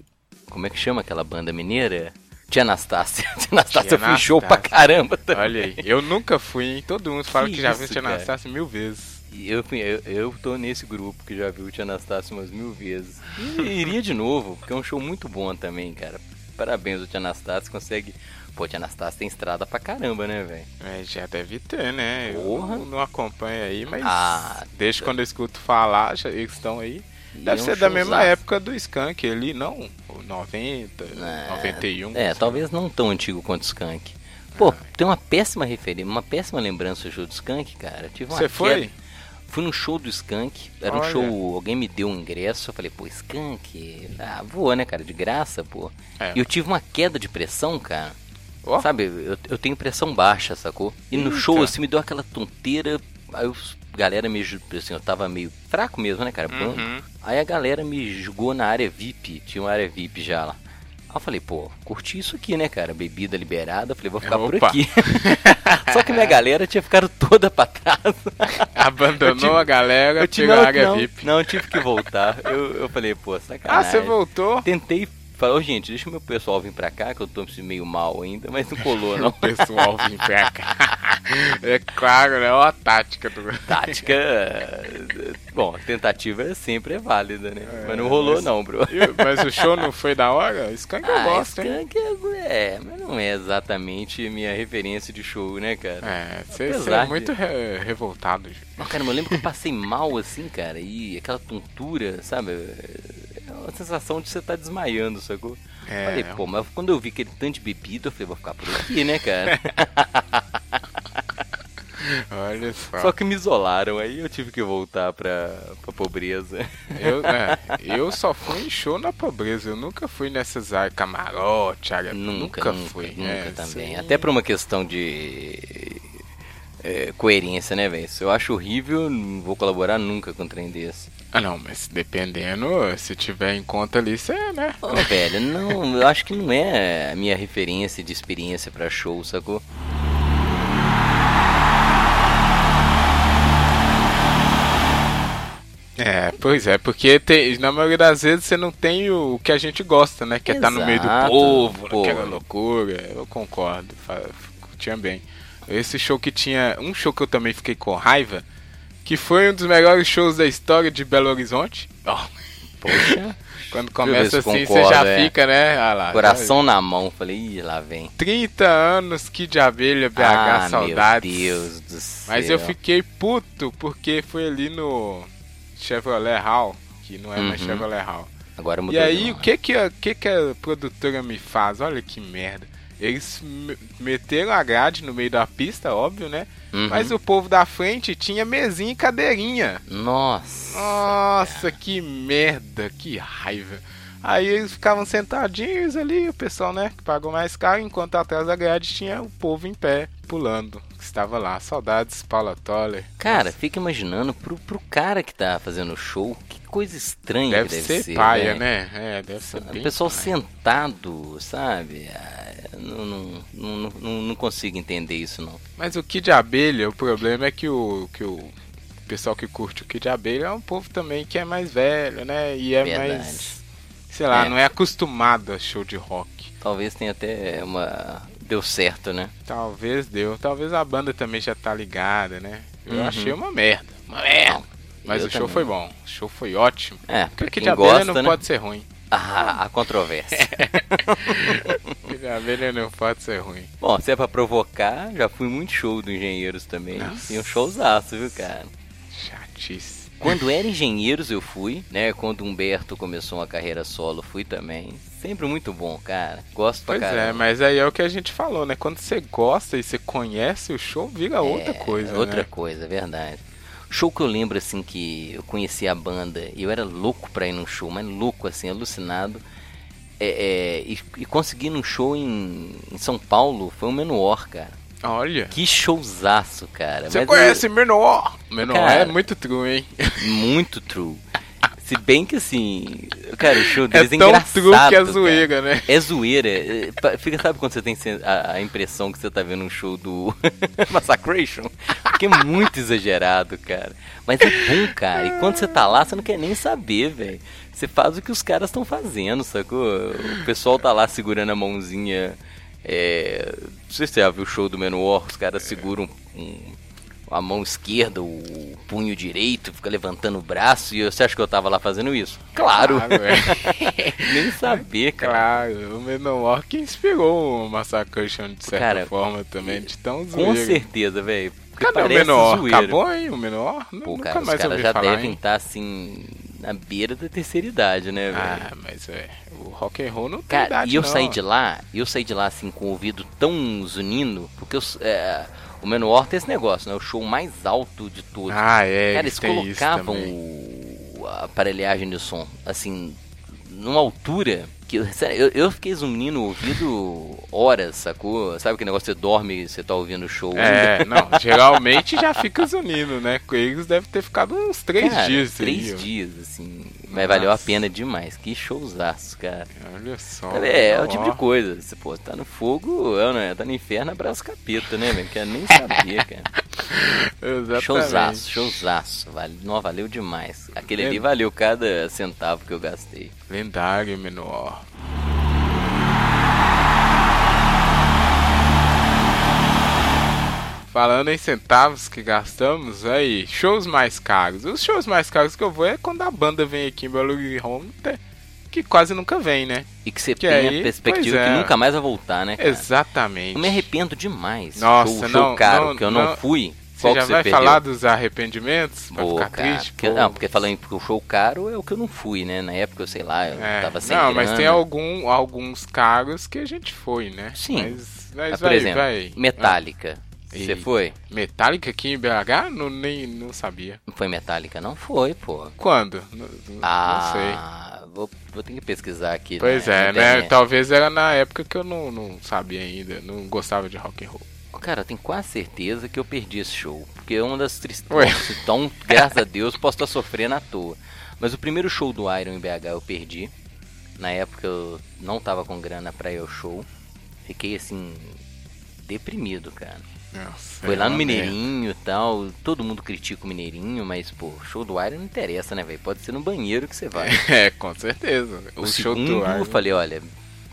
Como é que chama aquela banda mineira? Tia Anastácia. Tia Anastácia foi show pra Anastácia. caramba também. Olha aí, eu nunca fui, hein? Todo mundo fala que, Que já isso, viu Tia? Anastácia mil vezes. Eu, fui- eu, eu tô nesse grupo que já viu o Tia Anastácio umas mil vezes. E iria de novo, porque é um show muito bom também, cara. Parabéns, o Tia Anastácio consegue. Pô, Tia Anastácio tem estrada pra caramba, né, velho? É, já deve ter, né? Porra. Eu não acompanho aí, mas Ah, desde quando eu escuto falar, já, eles estão aí. Deve é um ser da mesma época do Skank ali, não? O 90, É, 91. É, sei talvez não tão antigo quanto o Skank. Pô, tem uma péssima referência, uma péssima lembrança do show do Skank, cara. Eu tive uma Você foi? Fui num show do Skank, era um Olha. show, alguém me deu um ingresso, eu falei, pô, Skank, ah, voa, né, cara, de graça, pô. É. E eu tive uma queda de pressão, cara. Ó. Sabe, eu, eu tenho pressão baixa, sacou? E no Eita. show, assim, me deu aquela tonteira, aí os, galera me, assim, eu tava meio fraco mesmo, né, cara. Uhum. Aí a galera me jogou na área VIP, tinha uma área VIP já lá. Aí eu falei, pô, curti isso aqui, né, cara? Bebida liberada, eu falei, vou ficar por Opa. aqui. Só que minha galera tinha ficado toda pra trás. Abandonou tive- a galera Eu tive, pela não, área não, VIP. não, eu tive que voltar. Eu, eu falei, pô, Ah, sacanagem. você voltou? Tentei falar, ô gente, deixa o meu pessoal vir pra cá, que eu tô meio mal ainda, mas não colou, não. O pessoal vim pra cá. É claro, né? Ó a tática do. Tática. Bom, tentativa sempre é válida, né? mas não rolou, mas- não, bro. Mas o show não foi da hora? Skank eu Ah, gosto, hein? Skank é, é, mas não é exatamente minha referência de show, né, cara? É, você é de- muito re- revoltado. Ju. Não, cara, mas eu lembro que eu passei mal assim, cara, e aquela tontura, sabe? Uma sensação de você estar desmaiando, sacou? É. Falei, pô, mas quando eu vi aquele tanto de bebida, eu falei, vou ficar por aqui, né, cara? Olha só. Só que me isolaram, aí eu tive que voltar pra, pra pobreza. Eu, é, eu só fui em show na pobreza. Eu nunca fui nessas áreas camarote, área. Nunca, nunca, fui. nunca é, também. sim. Até por uma questão de é, coerência, né, velho? Se eu acho horrível, não vou colaborar nunca com um trem desse. Ah, não, mas dependendo, se tiver em conta ali, você, né? Ô, velho, não, eu acho que não é a minha referência de experiência pra show, sacou? É, pois é, porque tem- na maioria das vezes você não tem o, que a gente gosta, né? Que é estar no meio do povo, pô. aquela loucura. Eu concordo, curtia bem. Esse show que tinha. Um show que eu também fiquei com raiva, que foi um dos melhores shows da história de Belo Horizonte. Ó, Poxa, Quando começa assim, concordo, você já é. fica, né? Ah lá, Coração na mão. Falei, ih, lá vem. 30 anos que de abelha BH, ah, saudades. meu Deus do céu. Mas eu fiquei puto porque foi ali no Chevrolet Hall, que não é mais Uhum. Chevrolet Hall. Agora mudou E aí, o que que, a, que que a produtora me faz? Olha que merda. Eles me- meteram a grade no meio da pista, óbvio, né? Uhum. Mas o povo da frente tinha mesinha e cadeirinha. Nossa. Nossa, que merda, que raiva. Aí eles ficavam sentadinhos ali, o pessoal, né, que pagou mais caro, enquanto atrás da grade tinha o povo em pé, pulando, que estava lá. Saudades, Paula Toller. Cara, fica imaginando pro, pro cara que tá fazendo o show, que coisa estranha deve, deve ser, paia, velho. né? É, deve ser O pessoal paia. sentado, sabe? Ah, Não, não, não, não, não consigo entender isso, não. Mas o Kid Abelha, o problema é que o, que o pessoal que curte o Kid Abelha é um povo também que é mais velho, né? E é Verdade. mais, sei lá, É. não é acostumado a show de rock. Talvez tenha até uma. Deu certo, né? Talvez deu. Talvez a banda também já tá ligada, né? Eu Uhum. achei uma merda. Uma merda. Mas eu o show também. foi bom. O show foi ótimo. É, Porque quem Abelha gosta, não né? pode ser ruim. Ah, a controvérsia. Kid Abelha não pode ser ruim. Bom, se é pra provocar, já fui muito show do Engenheiros também. Nossa. E um showzaço, viu, cara? Chatice. Quando era Engenheiros eu fui, né? Quando Humberto começou uma carreira solo, fui também. Sempre muito bom, cara. Gosto pra Pois caramba. é, mas aí é o que a gente falou, né? Quando você gosta e você conhece o show, vira outra É, coisa, Outra né? coisa, é verdade. Show que eu lembro, assim, que eu conheci a banda e eu era louco pra ir num show, mas louco, assim, alucinado. É, é, e, e consegui num show em, em São Paulo, foi o Menuor, cara. Olha. Que showzaço, cara. Você Mas conhece Menor? Menor Cara. é muito true, hein? eu- muito true. Se bem que assim, cara, o show É deles é, tão engraçado. true que é cara. zoeira, né? É zoeira. É, Fica, sabe quando você tem a impressão que você tá vendo um show do Massacration? Porque é muito exagerado, cara. Mas é bom, cara. E quando você tá lá, você não quer nem saber, velho. Você faz o que os caras estão fazendo, sacou? O pessoal tá lá segurando a mãozinha. É... Não sei se você já viu o show do Menor, os caras seguram um- a mão esquerda, o punho direito, fica levantando o braço. E você acha que eu tava lá fazendo isso? Claro! Claro, é. Nem saber, cara. Claro, o Menor que inspirou o Massacration de certa Cara, forma também, de tão Com zoeira. certeza, velho. Cadê o Menor? zoeira. Acabou, hein? O Menor? Pô, Nunca cara, os mais caras ouvi já devem estar assim na beira da terceira idade, né, velho? Ah, mas é, o rock and roll não tem Cara, idade, e eu não. saí de lá, eu saí de lá assim com o ouvido tão zunindo, porque eu, é, o Menor tem esse negócio, né? O show mais alto de todos. Ah, é, Cara, eles colocavam o, a aparelhagem de som, assim, numa altura sério, eu, eu fiquei zunindo o ouvido horas, sacou? Sabe que negócio você dorme e você tá ouvindo o show? É, não, geralmente já fica zunindo, né? Com eles deve ter ficado uns três Cara, dias Três aí, dias, assim. Mas valeu a pena demais. Que showzaço, cara. Olha só. É, é o tipo de coisa. Você, pô, tá no fogo, é, né? Tá no inferno, abraço capeta, né, velho? Quer nem saber, cara. Exatamente. Showzaço, showzaço. Vale, não, valeu demais. Aquele ali valeu cada centavo que eu gastei. Lendário, Menor. Falando em centavos que gastamos, aí, shows mais caros. Os shows mais caros que eu vou é quando a banda vem aqui em Belo Horizonte, que quase nunca vem, né? E que você Que tem aí, a perspectiva é. que nunca mais vai voltar, né, cara? Exatamente. Eu me arrependo demais. Nossa, show, show não, caro não, que eu não, não. fui. Você Qual já que você vai perdeu? falar dos arrependimentos? Pra Pô, ficar cara, triste? porque, não, porque falando em porque o show caro é o que eu não fui, né? Na época, eu sei lá, eu É, tava sem não, mas tem algum, alguns caros que a gente foi, né? Sim. Mas, mas Mas, por vai, exemplo, vai. Metallica. Você foi? Metallica aqui em BH? Não, nem, não sabia. Não foi Metallica? Não foi, pô. Quando? Não, não Ah, Vou, vou ter que pesquisar aqui. sei. Pois né, é, né? Talvez era na época que eu não, não sabia ainda, não gostava de rock and roll. Cara, eu tenho quase certeza que eu perdi esse show. Porque é uma das tristezas. Então, graças a Deus, posso estar sofrendo à toa. Mas o primeiro show do Iron em BH eu perdi. Na época eu não tava com grana pra ir ao show. Fiquei assim. deprimido, cara. Nossa, Foi é lá no Mineirinho e tal. Todo mundo critica o Mineirinho, mas, pô, show do Iron não interessa, né, velho? Pode ser no banheiro que você vai. É, com certeza. O, O, show segundo, do eu Iron. falei, olha,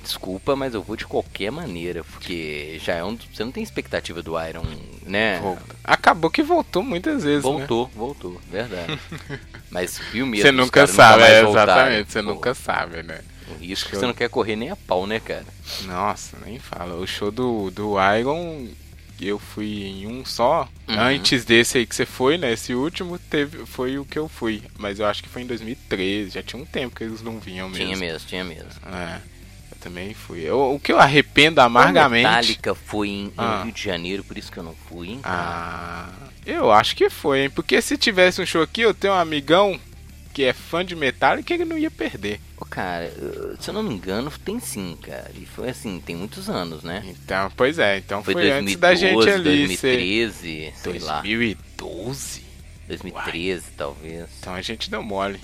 desculpa, mas eu vou de qualquer maneira, porque já é um. Você não tem expectativa do Iron, né? Acabou que voltou muitas vezes, né? Voltou, voltou, verdade. Mas viu mesmo. Você nunca sabe, mais é, voltaram. exatamente, você Pô, nunca sabe, né? Um risco que você não quer correr nem a pau, né, cara? Nossa, nem fala. O show do, do Iron, eu fui em um só. Uhum. Antes desse aí que você foi, né? Esse último teve, foi o que eu fui. Mas eu acho que foi em 2013. Já tinha um tempo que eles não vinham mesmo. Tinha mesmo, tinha mesmo. É, eu também fui. Eu- o que eu arrependo amargamente. O Metallica foi em, Ah. Rio de Janeiro, por isso que eu não fui, hein? Ah, eu acho que foi, hein? Porque se tivesse um show aqui, eu tenho um amigão que é fã de Metallica ele não ia perder. Ô, cara, se eu não me engano, tem sim, cara. E foi assim, tem muitos anos, né? Então, pois é, então Foi, foi, 2012, antes da gente ali ser 2013, sei lá. 2012. 2013, talvez. Então a gente deu mole.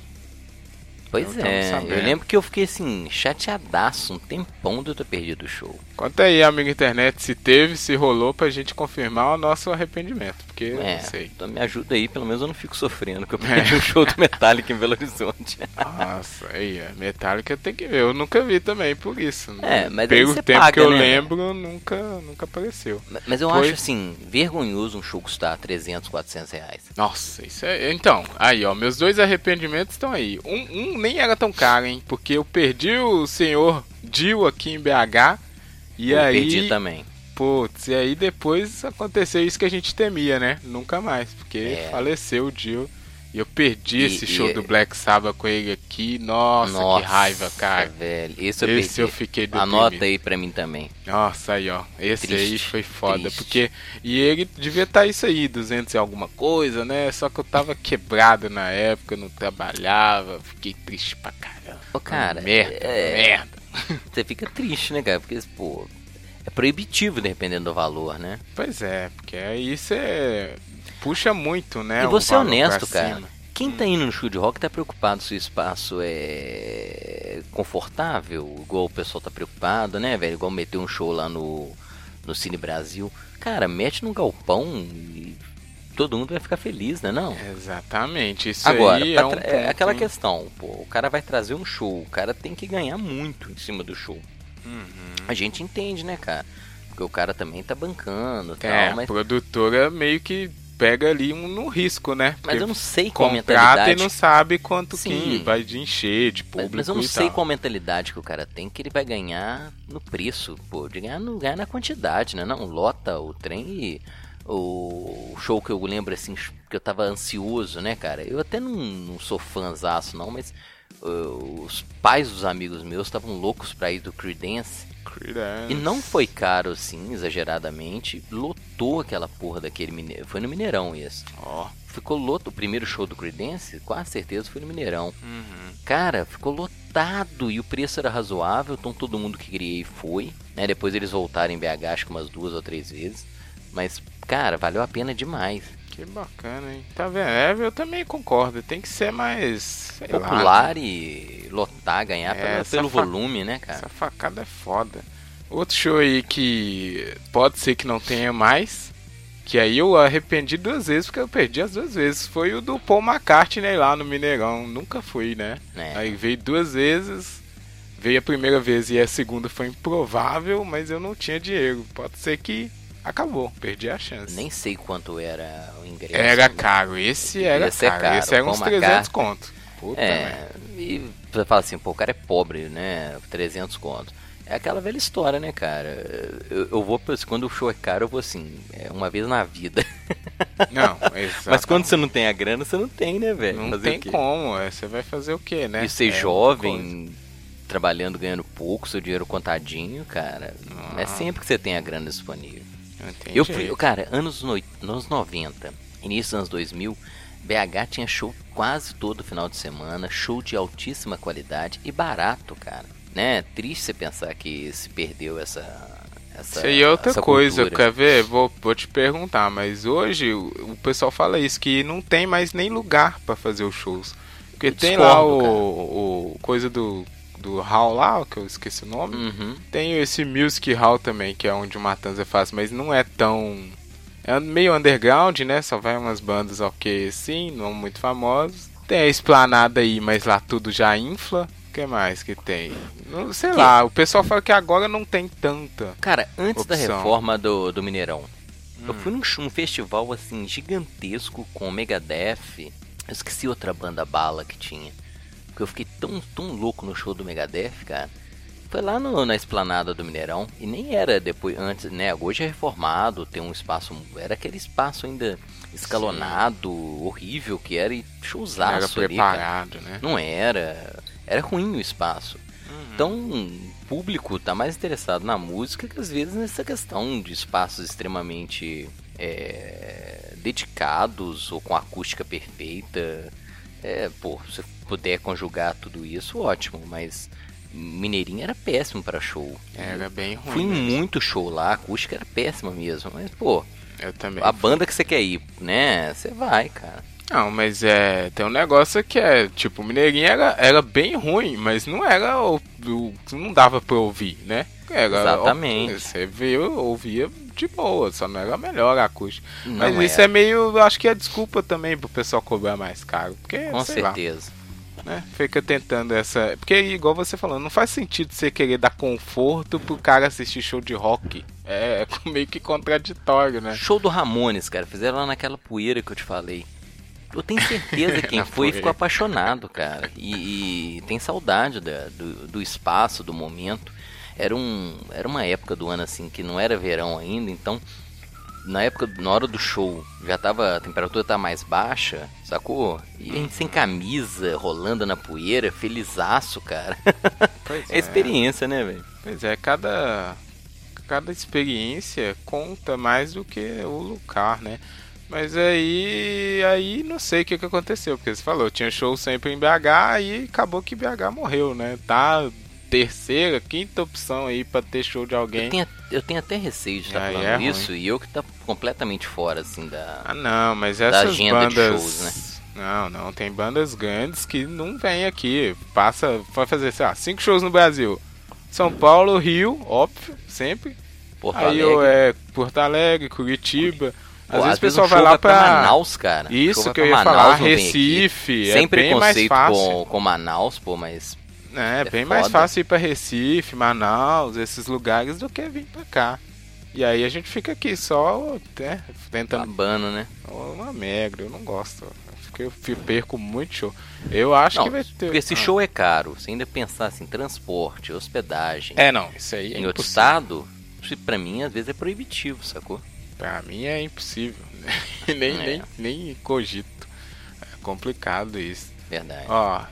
Pois Não é, eu lembro que eu fiquei assim, chateadaço um tempão de eu ter perdido o show. Conta aí, amigo internet, se teve, se rolou pra gente confirmar o nosso arrependimento, porque eu É, não sei. então me ajuda aí, pelo menos eu não fico sofrendo, que eu perdi um show do Metallica em Belo Horizonte. Nossa, aí, a Metallica tem que ver. Eu nunca vi também, por isso. É, mas Pelo tempo paga, que eu né? lembro, nunca, nunca apareceu. Mas eu Foi. acho assim, vergonhoso um show custar 300, 400 reais. Nossa, isso é. Então, aí, ó, meus dois arrependimentos estão aí. Um, um nem era tão caro, hein? Porque eu perdi o senhor Dio aqui em BH. E eu aí. perdi também. Putz, e aí depois aconteceu isso que a gente temia, né? Nunca mais, porque É. faleceu o Dio. E eu perdi E- esse show e- do Black Sabbath com ele aqui. Nossa, Nossa, que raiva, cara. velho. Esse eu Esse eu fiquei deprimido. Anota aí pra mim também. Nossa, aí ó, esse aí Triste, foi foda, triste. porque e ele devia estar isso aí, 200 e alguma coisa, né? Só que eu tava quebrado na época, não trabalhava, fiquei triste pra caramba. Ô, cara, merda, é- merda. Você fica triste, né, cara? Porque, pô, é proibitivo dependendo do valor, né? Pois é, porque aí você puxa muito, né? e ser valor honesto, cara. Quem tá indo no show de rock tá preocupado se o espaço é confortável, igual o pessoal tá preocupado, né, velho? Igual meter um show lá no, no Cine Brasil. Cara, mete num galpão e todo mundo vai ficar feliz, né? Não? Exatamente, isso Agora, aí é um é aquela questão, pô, o cara vai trazer um show, o cara tem que ganhar muito em cima do show. Uhum. A gente entende, né, cara? Porque o cara também tá bancando e É, tal, a mas, produtora meio que pega ali um no risco, né? mas Porque eu não sei qual contrata mentalidade. e não sabe quanto que Sim. vai de encher, de Mas, público mas eu não sei tal. qual mentalidade que o cara tem que ele vai ganhar no preço, pô, de ganhar, no, ganhar na quantidade, né? Não, lota o trem e o show que eu lembro assim, que eu tava ansioso, né, cara? Eu até não, não sou fãzaço não, mas os pais dos amigos meus estavam loucos pra ir do Creedence Creedence. e não foi caro assim, exageradamente, lotou aquela porra daquele Mineirão, foi no Mineirão esse. Ó. Ficou loto, o primeiro show do Creedence, com certeza foi no Mineirão. Uhum. Cara, ficou lotado e o preço era razoável, então todo mundo que ir foi. Né? Depois eles voltaram em BH, acho que umas duas ou três vezes. Mas, cara, valeu a pena demais. Que bacana, hein? Tá vendo? É, eu também concordo. Tem que ser mais. sei lá, Popular né? e lotar, ganhar É, pelo, pelo volume, né, cara? Essa facada é foda. Outro show aí que pode ser que não tenha mais. Que aí eu arrependi duas vezes, porque eu perdi as duas vezes. Foi o do Paul McCartney lá no Mineirão. Nunca fui, né? É. Aí veio duas vezes. Veio a primeira vez e a segunda foi improvável, mas eu não tinha dinheiro. Pode ser que acabou. Perdi a chance. Nem sei quanto era o ingresso. Era né? caro, esse era é caro. caro, Esse era Paul uns 300 McCartney. conto. Puta merda. É, e você fala assim, pô, o cara é pobre, né? 300 conto. É aquela velha história, né, cara? Eu, eu vou, quando o show é caro, eu vou assim, é uma vez na vida. Não, Mas quando você não tem a grana, você não tem, né, velho? Não Fazer tem o quê? como, é, você vai fazer o quê, né? E ser É jovem, trabalhando, ganhando pouco, seu dinheiro contadinho, cara, não é Ah. sempre que você tem a grana disponível. Eu fui, cara, anos, noi- anos 90, início dos anos 2000, BH tinha show quase todo final de semana, show de altíssima qualidade e barato, cara. Né? Triste você pensar que se perdeu essa. essa Isso aí é outra coisa, cultura. quer ver? Vou, vou te perguntar, mas hoje o, o pessoal fala isso, que não tem mais nem lugar pra fazer os shows. Porque Eu tem lá discordo, cara. o, o coisa do, do hall lá, que eu esqueci o nome. Uhum. Tem esse Music Hall também, que é onde o Matanza faz, mas não é tão. É meio underground, né? Só vai umas bandas ok assim, não muito famosas. Tem a esplanada aí, mas lá tudo já infla. que mais que tem? Não, sei lá, o pessoal fala que agora não tem tanta. Cara, antes da Opção. reforma do, do Mineirão, eu Hum. fui num, sh- um festival assim gigantesco com Megadeth. Eu esqueci outra banda bala que tinha. Porque eu fiquei tão, tão louco no show do Megadeth, cara. Foi lá no- na esplanada do Mineirão. E nem era depois, antes, né? Hoje é reformado, tem um espaço. Era aquele espaço ainda escalonado, horrível que era e Não era showzaço ali, preparado, né? Não era. Era ruim o espaço. Uhum. Então, o público tá mais interessado na música que às vezes nessa questão de espaços extremamente é, dedicados ou com acústica perfeita. É, pô, se puder conjugar tudo isso, ótimo, mas Mineirinho era péssimo para show. Era bem ruim. Fui mesmo. muito show lá, a acústica era péssima mesmo, mas pô, Eu também. a banda que você quer ir, né? Você vai, cara. Não, mas é. Tem um negócio que é. Tipo, o Mineirinho era, era bem ruim, mas não era. O, o- não dava pra ouvir, né? Era, Exatamente. ó, Você viu, ouvia de boa, só não era melhor a acústica. Mas Não isso é, é meio. Acho que é desculpa também pro pessoal cobrar mais caro. Porque, com sei lá, certeza. né? Fica tentando essa. Porque, igual você falou, não faz sentido você querer dar conforto pro cara assistir show de rock. É meio que contraditório, né? Show do Ramones, cara. Fizeram lá naquela poeira que eu te falei. Eu tenho certeza que quem foi ficou apaixonado, cara. E, e tem saudade da- do, do espaço, do momento. Era, um, era uma época do ano assim que não era verão ainda, então na época, na hora do show, já tava, a temperatura tá mais baixa, sacou? E a gente sem camisa, rolando na poeira, felizaço, cara. Pois É experiência, né, velho? Pois é, cada, cada experiência conta mais do que o lugar, né? Mas aí, aí não sei o que, que aconteceu, porque você falou, tinha show sempre em BH e acabou que BH morreu, né? Tá terceira, quinta opção aí pra ter show de alguém. Eu tenho, eu tenho até receio de estar Aí falando é ruim. isso e eu que tá completamente fora, assim, da. Ah não, mas essas agenda de bandas. shows, né? Não, não, tem bandas grandes que não vêm aqui. Passa, vai fazer, sei lá, cinco shows no Brasil. São Paulo, Rio, óbvio, sempre. Porto Aí Alegre. é Porto Alegre, Curitiba. Pô, Às vezes o pessoal um vai lá pra. Manaus, cara. Isso que eu ia Manaus, falar. Recife. Sem é mais preconceito fácil. com, com Manaus, pô, mas. É, é bem mais foda. fácil ir pra Recife, Manaus, esses lugares do que vir pra cá. E aí a gente fica aqui só né, tentando Babando, né? uma merda, eu não gosto. Eu fico- perco muito show. Eu acho Não, que vai ter. Porque esse Ah. show é caro. Você ainda pensar assim, transporte, hospedagem. É, não, isso aí é em outro impossível. estado, isso pra mim às vezes é proibitivo, sacou? Pra mim é impossível. nem, É. nem, nem cogito. É complicado isso. Verdade. Ó,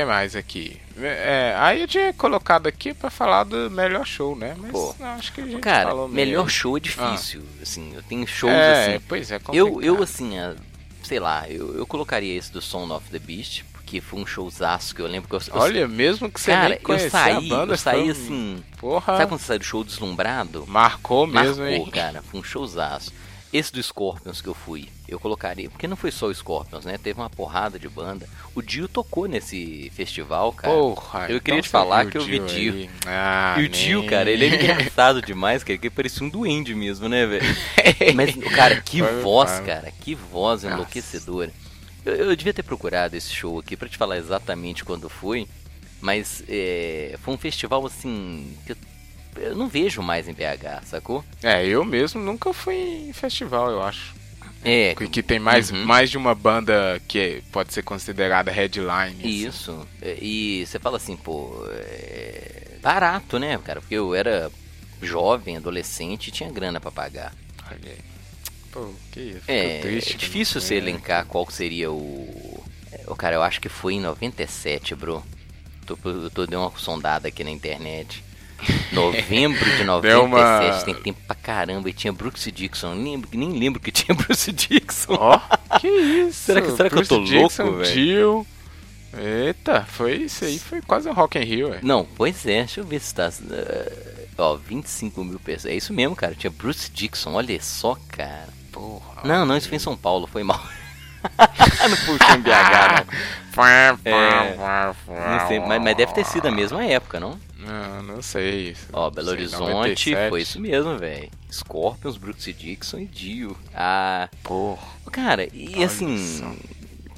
que mais aqui? É, aí eu tinha colocado aqui pra falar do melhor show, né? Mas Pô. não, acho que a gente Cara, falou melhor show é difícil. Assim, eu tenho shows é, assim. pois é, Eu, complicado. eu assim, ah, sei lá, eu, eu colocaria esse do Son of the Beast, porque foi um showzaço que eu lembro que eu. eu- Olha, mesmo que você cara, nem eu saí, banda, eu saí assim. Porra, Sabe quando você sai do show deslumbrado? marcou mesmo, Marcou, hein? cara. Foi um showzaço. Esse do Scorpions que eu fui, eu colocaria. Porque não foi só o Scorpions, né? Teve uma porrada de banda. O Dio tocou nesse festival, cara. Porra, eu queria então te falar que eu vi Dio. Ah, E o Dio, cara, ele é engraçado demais, cara, que parecia um duende mesmo, né, velho? Mas, cara, que voz, cara, que voz enlouquecedora. Eu, eu devia ter procurado esse show aqui pra te falar exatamente quando foi, mas é, foi um festival assim que eu, eu não vejo mais em BH, sacou? É, eu mesmo nunca fui em festival, eu acho. É, Que, que tem mais, Uhum. mais de uma banda que pode ser considerada headline. assim. Isso. É, E você fala assim, pô, é barato, né, cara? Porque eu era jovem, adolescente e tinha grana pra pagar. Olha aí. Pô, que isso. É, triste. é difícil você É. elencar qual seria o. é, O cara, eu acho que foi em 97, bro. Tô, eu tô dando uma sondada aqui na internet. Novembro de 97, Deu uma- tem tempo pra caramba. E tinha Brooks Dixon. Nem lembro, nem lembro que tinha Bruce Dixon. Ó, que isso? Será que- será que eu tô Dixon, louco, velho? Eita, foi isso aí, foi quase um Rock in Rio, ué. Não, pois é, deixa eu ver se tá. eh, ó, 25 mil pessoas. É isso mesmo, cara. Tinha Bruce Dixon, olha só, cara. Porra. Não, não, isso foi em São Paulo, foi mal. não em BH, É, não. Não sei, mas, mas deve ter sido a mesma época, não? Não, não sei. Ó, Belo Sei, Horizonte, 97. foi isso mesmo, velho. Scorpions, Brooks Dixon e Dio. Ah, Porra. cara, e Olha assim, só.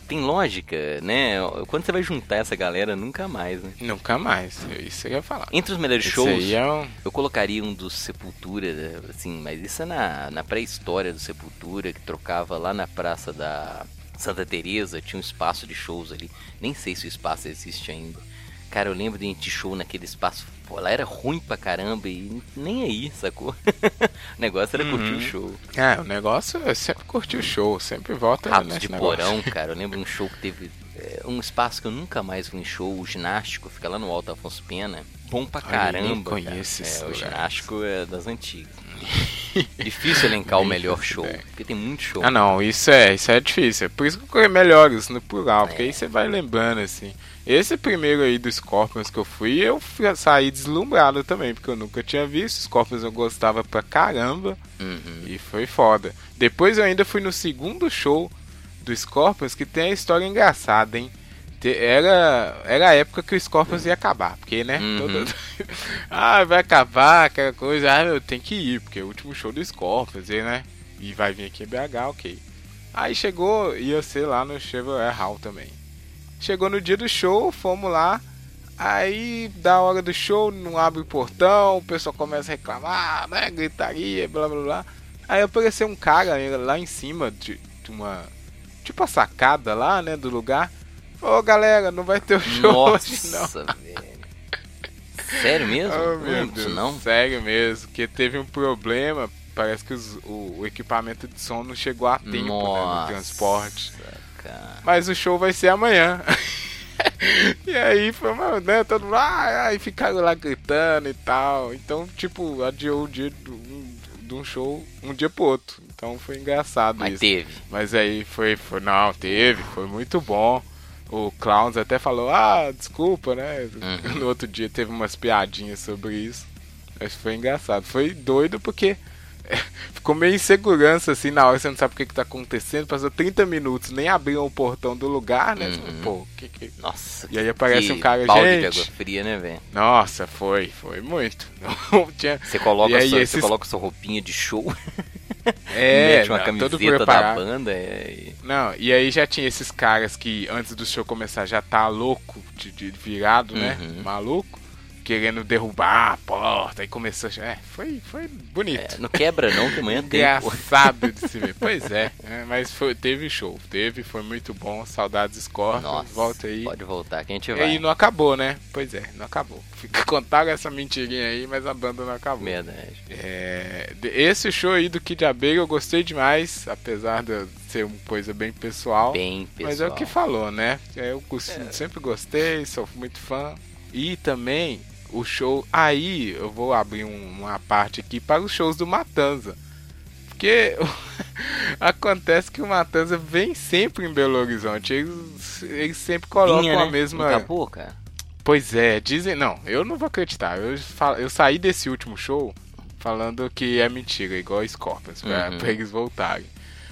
tem lógica, né? Quando você vai juntar essa galera, nunca mais, né? Nunca mais. Isso eu ia falar. Entre os melhores shows, é um... eu colocaria um do Sepultura, assim, mas isso é na, na pré-história do Sepultura, que trocava lá na praça da Santa Teresa, tinha um espaço de shows ali. Nem sei se o espaço existe ainda. Cara, eu lembro de gente show naquele espaço. Pô, lá era ruim pra caramba e nem aí, sacou? o negócio era curtir o Uhum. show. É, o negócio é sempre curtir o show, sempre volta Ratos nesse de negócio. porão, cara. Eu lembro um show que teve é, um espaço que eu nunca mais fui em show, o ginástico, fica lá no Alto Afonso Pena. Bom pra Olha, eu caramba. conheço cara. esse É, o ginástico é das antigas. Difícil elencar o melhor show, ideia. porque tem muito show. Ah não, isso é, isso é difícil. É por isso que eu coloquei melhores no plural, porque É. aí você vai lembrando assim. Esse primeiro aí do Scorpions que eu fui, eu saí deslumbrado também, porque eu nunca tinha visto. Scorpions eu gostava pra caramba Uhum. e foi foda. Depois eu ainda fui no segundo show do Scorpions que tem a história engraçada, hein? Era, era a época que o Scorpions ia acabar, porque, né? Uhum. todo- ah, vai acabar, aquela coisa. Ah, eu tenho que ir, porque é o último show do Scorpions, e, né? E vai vir aqui em BH, ok. Aí chegou, ia ser lá no Chevrolet Hall também. Chegou no dia do show, fomos lá. Aí, da hora do show, não abre o portão, o pessoal começa a reclamar, né? Gritaria, blá blá blá. Aí apareceu um cara lá em cima de, de uma. Tipo a sacada lá, né? Do lugar. Ô galera, não vai ter o show hoje não. Nossa, velho. Sério mesmo? Oh, meu disso, Deus, não? sério mesmo, que teve um problema. Parece que os- o, o equipamento de som não chegou a tempo né, no Nossa, transporte. cara. Mas o show vai ser amanhã. e aí foi uma, né, todo mundo, ah, aí ficaram lá gritando e tal. Então, tipo, adiou o dia do- um- de um show um dia pro outro. Então foi engraçado Mas isso. teve. Mas aí foi, foi, não, teve, foi muito bom. O Clowns até falou, ah, desculpa, né? Uhum. No outro dia teve umas piadinhas sobre isso. Mas foi engraçado. Foi doido porque ficou meio insegurança assim na hora, você não sabe o que, que tá acontecendo. Passou 30 minutos, nem abriram o portão do lugar, né? Uhum. Pô, que que. Nossa. E aí aparece um cara, balde gente. de água fria, né, velho? Nossa, foi, foi muito. Não tinha. Você coloca, E aí sua, você esses- coloca sua roupinha de show, É, mete uma não, todo camiseta da banda é, e... Não, e aí já tinha esses caras que antes do show começar já tá louco, de, de virado, né? Uhum. Maluco, querendo derrubar a porta. Aí começou. a- É, foi, foi bonito. É, não quebra não, que amanhã tem. Engraçado de se ver. Pois é, é, mas foi, teve show. Teve, foi muito bom. Saudades Scorpions. Nossa, Volta aí. pode voltar que a gente E vai. aí não acabou, né? Pois é, não acabou. Fica contaram essa mentirinha aí, mas a banda não acabou. Verdade. É, esse show aí do Kid Abelha eu gostei demais, apesar de ser uma coisa bem pessoal. Bem pessoal. Mas é o que falou, né? Eu cos- É. sempre gostei, sou muito fã. E também o show. Aí eu vou abrir um- uma parte aqui para os shows do Matanza. Porque acontece que o Matanza vem sempre em Belo Horizonte. Eles, eles sempre colocam Vinha, a né? mesma. Não acabou, cara? Pois é, dizem. Não, eu não vou acreditar. Eu, fal- eu saí desse último show falando que é mentira, igual Scorpions, pra, Uhum. pra eles voltarem.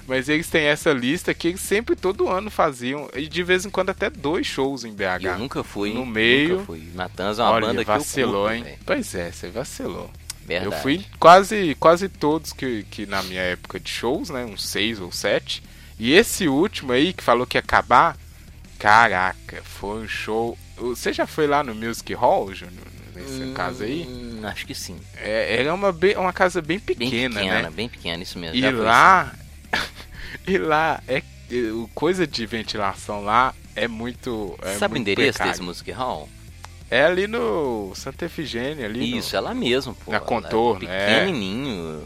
Mas eles têm essa lista que eles sempre, todo ano, faziam. E de vez em quando até dois shows em BH. Eu nunca fui. No meio. Nunca fui. Matanza é uma Olha, banda que vacilou, eu curto, hein? Pois é, você vacilou. Verdade. Eu fui quase, quase todos que, que na minha época de shows, né? Uns seis ou sete. E esse último aí, que falou que ia acabar, caraca, foi um show. Você já foi lá no Music Hall, Júnior? Nesse Hum, caso aí? Acho que sim. É, era uma, uma casa bem Bem pequena, pequena, né? bem pequena, isso mesmo. E lá. E lá, é, o coisa de ventilação lá é muito. É Sabe o muito endereço precário. desse Music Hall? É ali no Santa Efigênia, ali no- Isso, é lá mesmo, pô. Na Contorno, é. Pequenininho.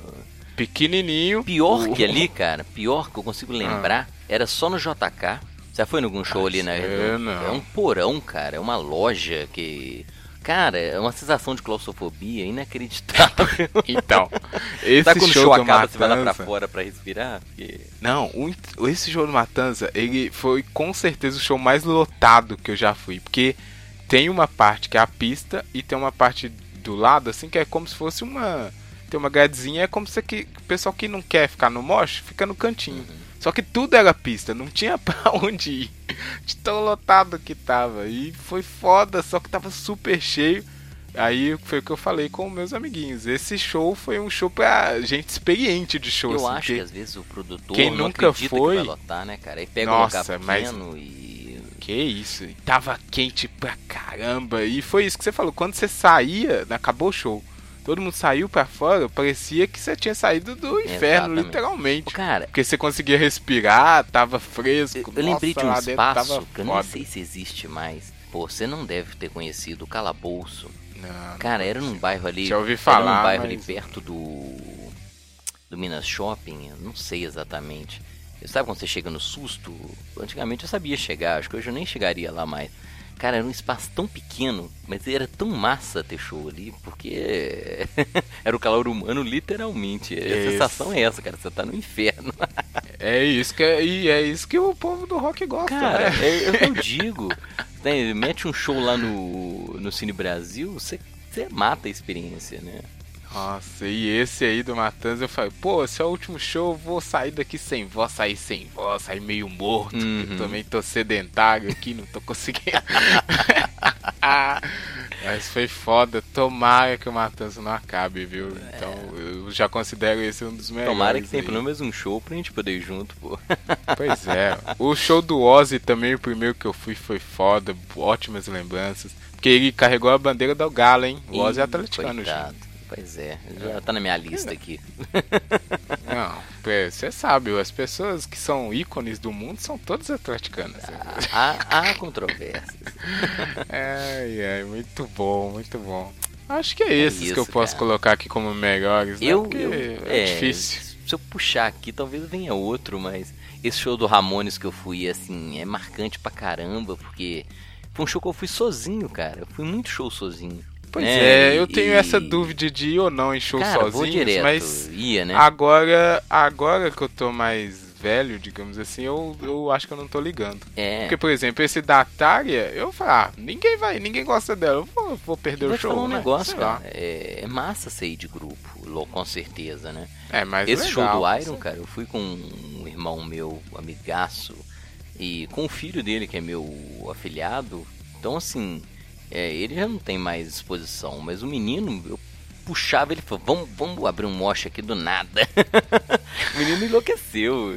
pequenininho. Pior O- que ali, cara, pior que eu consigo lembrar, era só no JK. Já foi em algum show Ah, ali, né? eu não. É um porão, cara. É uma loja que. Cara, é uma sensação de claustrofobia inacreditável. Então, esse Sabe quando o show, show acaba, você vai lá pra Matanza, fora pra respirar? Porque... Não, o- esse show do Matanza, ele foi com certeza o show mais lotado que eu já fui, porque tem uma parte que é a pista e tem uma parte do lado assim que é como se fosse uma tem uma gradezinha, é como se que, o pessoal que não quer ficar no mosh fica no cantinho. Só que tudo era pista, não tinha pra onde ir. De tão lotado que tava. E foi foda, só que tava super cheio. aí foi o que eu falei com meus amiguinhos. Esse show foi um show pra gente experiente de show. Eu assim, acho que- que às vezes o produtor quem nunca foi- que vai lotar, né, cara? Aí pega Nossa, um lugar mas- pequeno e... Que isso, e tava quente pra caramba. E foi isso que você falou, quando você saía, acabou o show. Todo mundo saiu pra fora, parecia que você tinha saído do inferno, Exatamente. literalmente. Cara, Porque você conseguia respirar, tava fresco. eu, eu lembrei de nossa, um espaço que eu nem sei se existe mais. Pô, você não deve ter conhecido o Calabouço. Não, Cara, era num bairro ali. Já ouvi Era falar, num bairro mas- ali perto do. do Minas Shopping, eu não sei exatamente. Sabe quando você chega no susto? Antigamente eu sabia chegar, acho que hoje eu nem chegaria lá mais. Cara, era um espaço tão pequeno, mas era tão massa ter show ali, porque era o calor humano, literalmente. A Isso. sensação é essa, cara, você tá no inferno. É isso que é, e é isso que o povo do rock gosta, Cara, né? é, é eu digo. Né, mete um show lá no, no Cine Brasil, você, você mata a experiência, né? Nossa, e esse aí do Matanza eu falei, pô, esse é o último show, eu vou sair daqui sem voz, sair sem voz, sair meio morto. Uhum. Eu também tô sedentário aqui, não tô conseguindo. Mas foi foda, tomara que o Matanza não acabe, viu? Então eu já considero esse um dos melhores. Tomara que tenha pelo menos um show pra gente poder ir junto, pô. Pois é. O show do Ozzy também, o primeiro que eu fui, foi foda, ótimas lembranças. Porque ele carregou a bandeira do Galo, hein? O Ozzy é atleticano, gente. Pois é, já tá na minha lista aqui. Não, é, você sabe, as pessoas que são ícones do mundo são todas atleticanas. Há, há controvérsias. Ai, ai, muito bom, muito bom. Acho que é esses isso, que eu posso cara. colocar aqui como melhores, né? Eu, eu- é, difícil. Se eu puxar aqui, talvez venha outro, mas esse show do Ramones que eu fui, assim, é marcante pra caramba, porque foi um show que eu fui sozinho, cara. Eu fui muito show sozinho. Pois né? é, eu tenho E- essa dúvida de ir ou não em show Cara, sozinho, mas ia, né? agora, agora que eu tô mais velho, digamos assim, eu, eu acho que eu não tô ligando. É. Porque, por exemplo, esse da Tária, eu falo, ah, ninguém vai, ninguém gosta dela, eu vou, vou perder Vou o show, falar um né? negócio, cara. É, é massa você ir de grupo, com certeza, né? É, mas Esse legal, show do Iron, cara, eu fui com um irmão meu, amigaço, e com o filho dele, que é meu afilhado. Então, assim, é, ele já não tem mais disposição, mas o menino, eu puxava, ele falou: vamos, vamos abrir um moche aqui do nada. o menino enlouqueceu.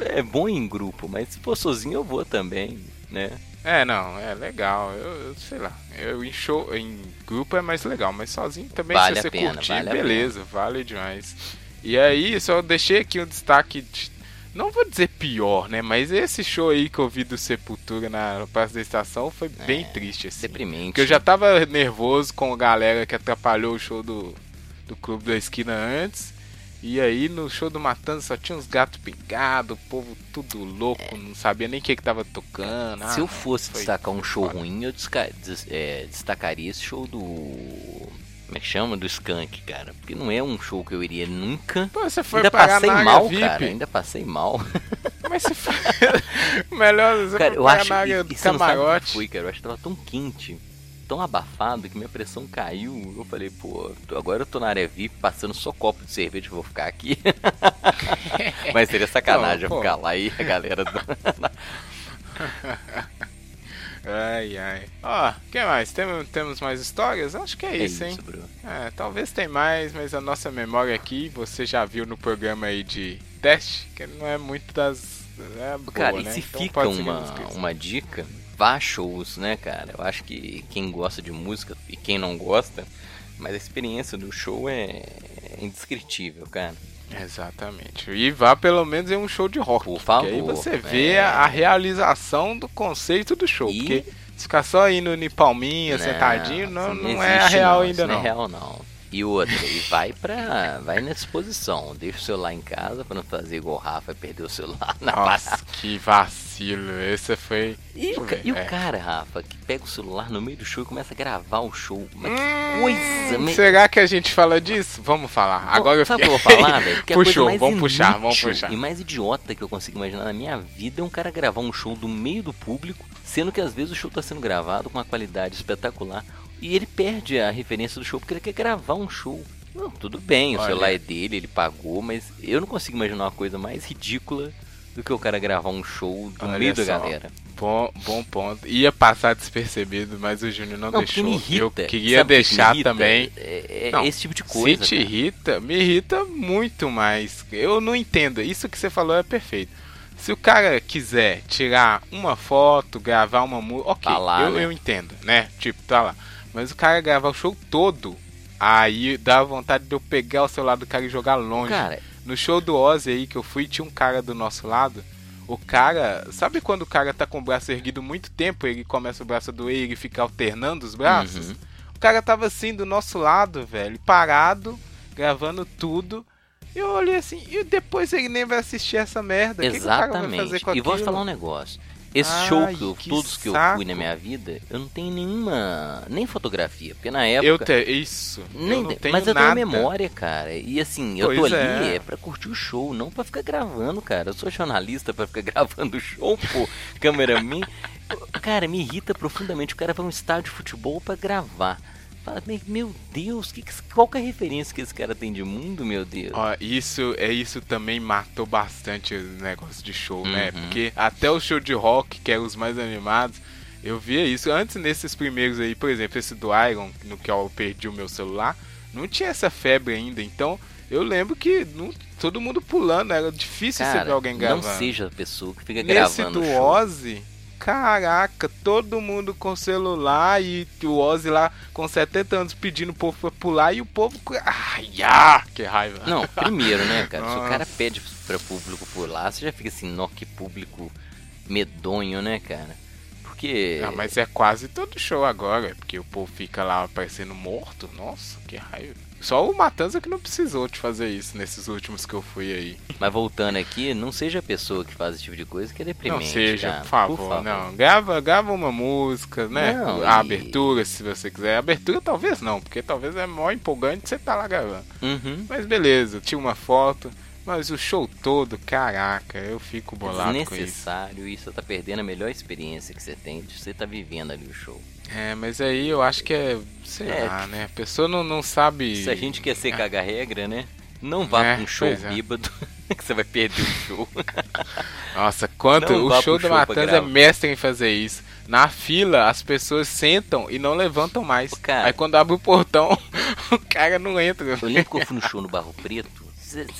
É bom em grupo, mas se for sozinho eu vou também, né? É, não, é legal. Eu, eu sei lá. Eu em show, em grupo é mais legal, mas sozinho também Vale se você pena, curtir, vale beleza, vale demais. E aí, só deixei aqui um destaque de- não vou dizer pior, né, mas esse show aí que eu vi do Sepultura na Praça da Estação foi bem triste assim. Deprimente. Porque eu já tava nervoso com a galera que atrapalhou o show do, do Clube da Esquina antes. E aí no show do Matanza só tinha uns gatos pingados, o povo tudo louco, não sabia nem o que que tava tocando. Se Ah, eu fosse foi destacar um show ruim, eu é, destacaria esse show do. Como é que chama? Do Skunk, cara. Porque não é um show que eu iria nunca. Pô, você foi ainda passei mal, VIP. cara. Ainda passei mal. Mas você foi... Melhor você cara, eu acho na do e você não sabe o que camarote. foi, cara. Eu acho que tava tão quente, tão abafado que minha pressão caiu. Eu falei, pô, agora eu tô na área VIP passando só copo de cerveja, vou ficar aqui. Mas seria sacanagem Pô, eu ficar lá e a galera. Ai, ai. Ó, o que mais? Temos, temos mais histórias? Acho que é, É isso, hein? isso, Bruno. É, talvez tem mais, mas a nossa memória aqui, você já viu no programa aí de teste, que não é muito das. É boa, Cara, e né? se Então fica uma, uma dica, vá a shows, né, cara? Eu acho que quem gosta de música e quem não gosta, mas a experiência do show é indescritível, cara. Exatamente. E vá pelo menos em um show de rock. Por porque aí favor, você vê é. a realização do conceito do show. E- Porque ficar só indo em palminha, sentadinho, não, isso não, é real não, ainda isso não. é real, não. E outra, e vai pra. vai na exposição. Deixa o celular em casa pra não fazer igual o Rafa perder o celular na Nossa, parada. que vacilo. Esse foi. E, o, e o é. cara, Rafa, que pega o celular no meio do show e começa a gravar o show. Mas Hum, que coisa, me- Será que a gente fala disso? Vamos falar. Agora eu Sabe o que eu vou falar, velho? A Puxou, vamos puxar, vamos puxar. E mais idiota que eu consigo imaginar na minha vida é um cara gravar um show do meio do público, sendo que às vezes o show tá sendo gravado com uma qualidade espetacular e ele perde a referência do show porque ele quer gravar um show. Não, tudo bem, o Olha. celular é dele, ele pagou, mas eu não consigo imaginar uma coisa mais ridícula do que o cara gravar um show do Olha meio da galera. Bom, bom ponto. Ia passar despercebido, mas o Júnior não, Não, deixou. me irrita. Eu queria Sabe o que que deixar irrita? também. É, é Não, esse tipo de coisa. Se te cara. irrita, me irrita muito mais. Eu não entendo. Isso que você falou é perfeito. Se o cara quiser tirar uma foto, gravar uma música, ok, Tá lá, eu, né? eu entendo, né? Tipo, tá lá. Mas o cara gravar o show todo, aí dá vontade de eu pegar o celular do cara e jogar longe. Cara, No show do Ozzy aí que eu fui, tinha um cara do nosso lado. O cara, sabe quando o cara tá com o braço erguido muito tempo, ele começa o braço a doer e ele fica alternando os braços? Uhum. O cara tava assim do nosso lado, velho, parado, gravando tudo. Eu olhei assim, e depois ele nem vai assistir essa merda. O que que o cara vai fazer exatamente. com E vou te falar um negócio. Esse Ai, show que eu, que todos que eu saco. fui na minha vida, eu não tenho nenhuma. nem fotografia. Porque na Eu época. te, isso. nem eu não te- tenho mas eu nada. tenho memória, cara. E assim, eu tô Pois ali é. é pra curtir o show, não pra ficar gravando, cara. Eu sou jornalista pra ficar gravando o show, pô. Cameraman. Cara, me irrita profundamente. O cara vai um estádio de futebol pra gravar. Fala, "Me- meu Deus, que, que- qual que é a referência que esse cara tem de mundo, meu Deus? Ó, isso é isso também matou bastante o negócio de show, né? Uhum. Porque até o show de rock, que eram os mais animados, eu via isso. Antes nesses primeiros aí, por exemplo, esse do Iron, no que eu perdi o meu celular, não tinha essa febre ainda. Então, eu lembro que não- todo mundo pulando, era difícil você ver Cara, alguém não gravando. seja a pessoa que fica Nesse gravando do o show. Ozzy, caraca, todo mundo com celular e o Ozzy lá com 70 anos pedindo o povo pra pular e o povo. Ai, ah, que raiva. Não, primeiro, né, cara? Se o cara Nossa. pede pra público por lá, você já fica assim, nó, que público medonho, né, cara? Porque. Ah, mas é quase todo show agora, porque o povo fica lá parecendo morto. Nossa, que raiva. Só o Matanza que não precisou de fazer isso nesses últimos que eu fui aí. Mas voltando aqui, não seja a pessoa que faz esse tipo de coisa que é deprimente. não seja, cara. por, favor, não. Grava, grava uma música, né? Não, a e- abertura, se você quiser. A abertura talvez não, porque talvez é mó empolgante você tá lá gravando. Uhum. Mas beleza, tira uma foto. Mas o show todo, caraca, eu fico bolado com isso. Desnecessário, e você tá perdendo a melhor experiência que você tem de você tá vivendo ali o show. É, mas aí eu acho que é, sei É, lá, né? A pessoa não, não sabe. Se a gente quer ser caga-regra, né? Não vá É, pra um show é. bêbado, que você vai perder o show. Nossa, quanto Não o show da Matanza é mestre em fazer isso. Na fila, as pessoas sentam e não levantam mais. Ô, cara. Aí quando abre o portão, o cara não entra. Eu lembro que eu fui no show no Barro Preto.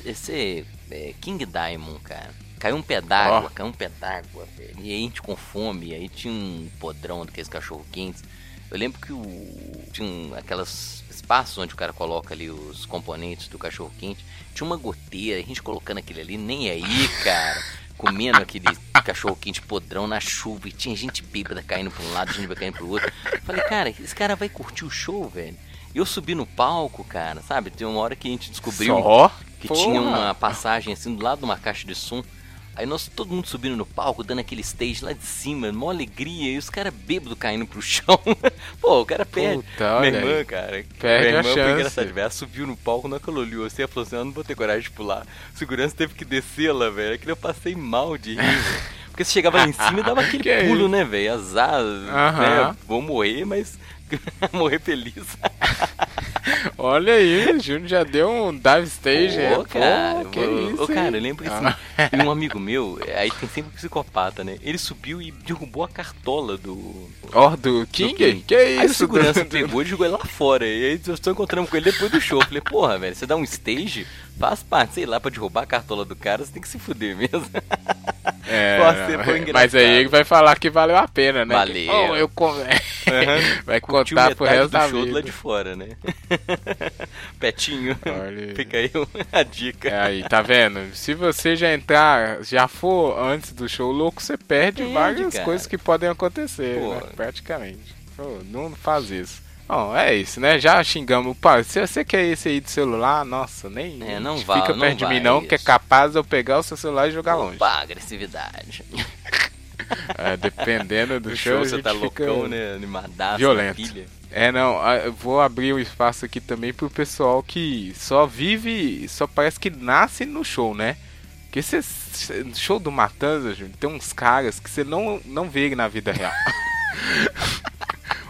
Esse é King Diamond, cara. Caiu um pé d'água, Ó. caiu um pé d'água, velho. E aí a gente com fome, aí tinha um podrão daqueles cachorro quentes. Eu lembro que o. Tinha um, aquelas espaços onde o cara coloca ali os componentes do cachorro quente. Tinha uma goteira, a gente colocando aquele ali, nem aí, cara. Comendo aquele cachorro quente podrão na chuva. E tinha gente bêbada caindo pra um lado, gente bêbada caindo pro outro. Falei, cara, esse cara vai curtir o show, velho. Eu subi no palco, cara, sabe? Tem uma hora que a gente descobriu Só? que Porra. tinha uma passagem assim do lado de uma caixa de som. Aí nós todo mundo subindo no palco, dando aquele stage lá de cima, mó alegria, e os caras bêbados caindo pro chão. Pô, o cara perde. Puta, Minha irmã, aí. cara. Perde minha a irmã foi chance. engraçado, velho. Ela subiu no palco, na hora que ela olhou assim, ela falou assim: Eu não vou ter coragem de pular. O segurança teve que descê-la, velho. Aquilo eu passei mal de rir, velho. Porque você chegava lá em cima e dava aquele Que pulo, isso? né, velho? Azar, Aham. né? Vou morrer, mas morrer feliz. Olha aí, o Júnior já deu um dive stage. é. Ô, cara, Pô, que isso, ô, cara, eu lembro que assim, Ah. um amigo meu, aí tem sempre um psicopata, né? Ele subiu e derrubou a cartola do. Ó, do King? King. Que isso? Aí o segurança do- pegou e jogou ele lá fora. E aí eu estou encontrando com ele depois do show. Eu Falei, porra, velho, você dá um stage, faz parte, sei lá, pra derrubar a cartola do cara, você tem que se fuder mesmo. É, mas aí ele vai falar que valeu a pena, né? Valeu. Que, "Oh, eu com- Vai Curtiu contar pro resto do da show do vida. lado de fora, né? Petinho. Olha. Fica aí a dica. É aí, tá vendo? Se você já entrar, já for antes do show louco, você perde, Perde, várias cara. coisas que podem acontecer, né? Praticamente. Pô, não faz isso. Bom, é isso, né? Já xingamos. Pô, se você quer esse aí do celular, nossa, nem É, não fica vá- perto não de vai mim não, que é isso. capaz de eu pegar o seu celular e jogar longe. Opa, agressividade. É, dependendo do show, show você gente tá fica loucão, né? Animadaço, violento. pilha. É, não, ah, eu vou abrir um espaço aqui também pro pessoal que só vive, só parece que nasce no show, né? Porque esse show do Matanza, Júnior, tem uns caras que você não, não vê na vida real.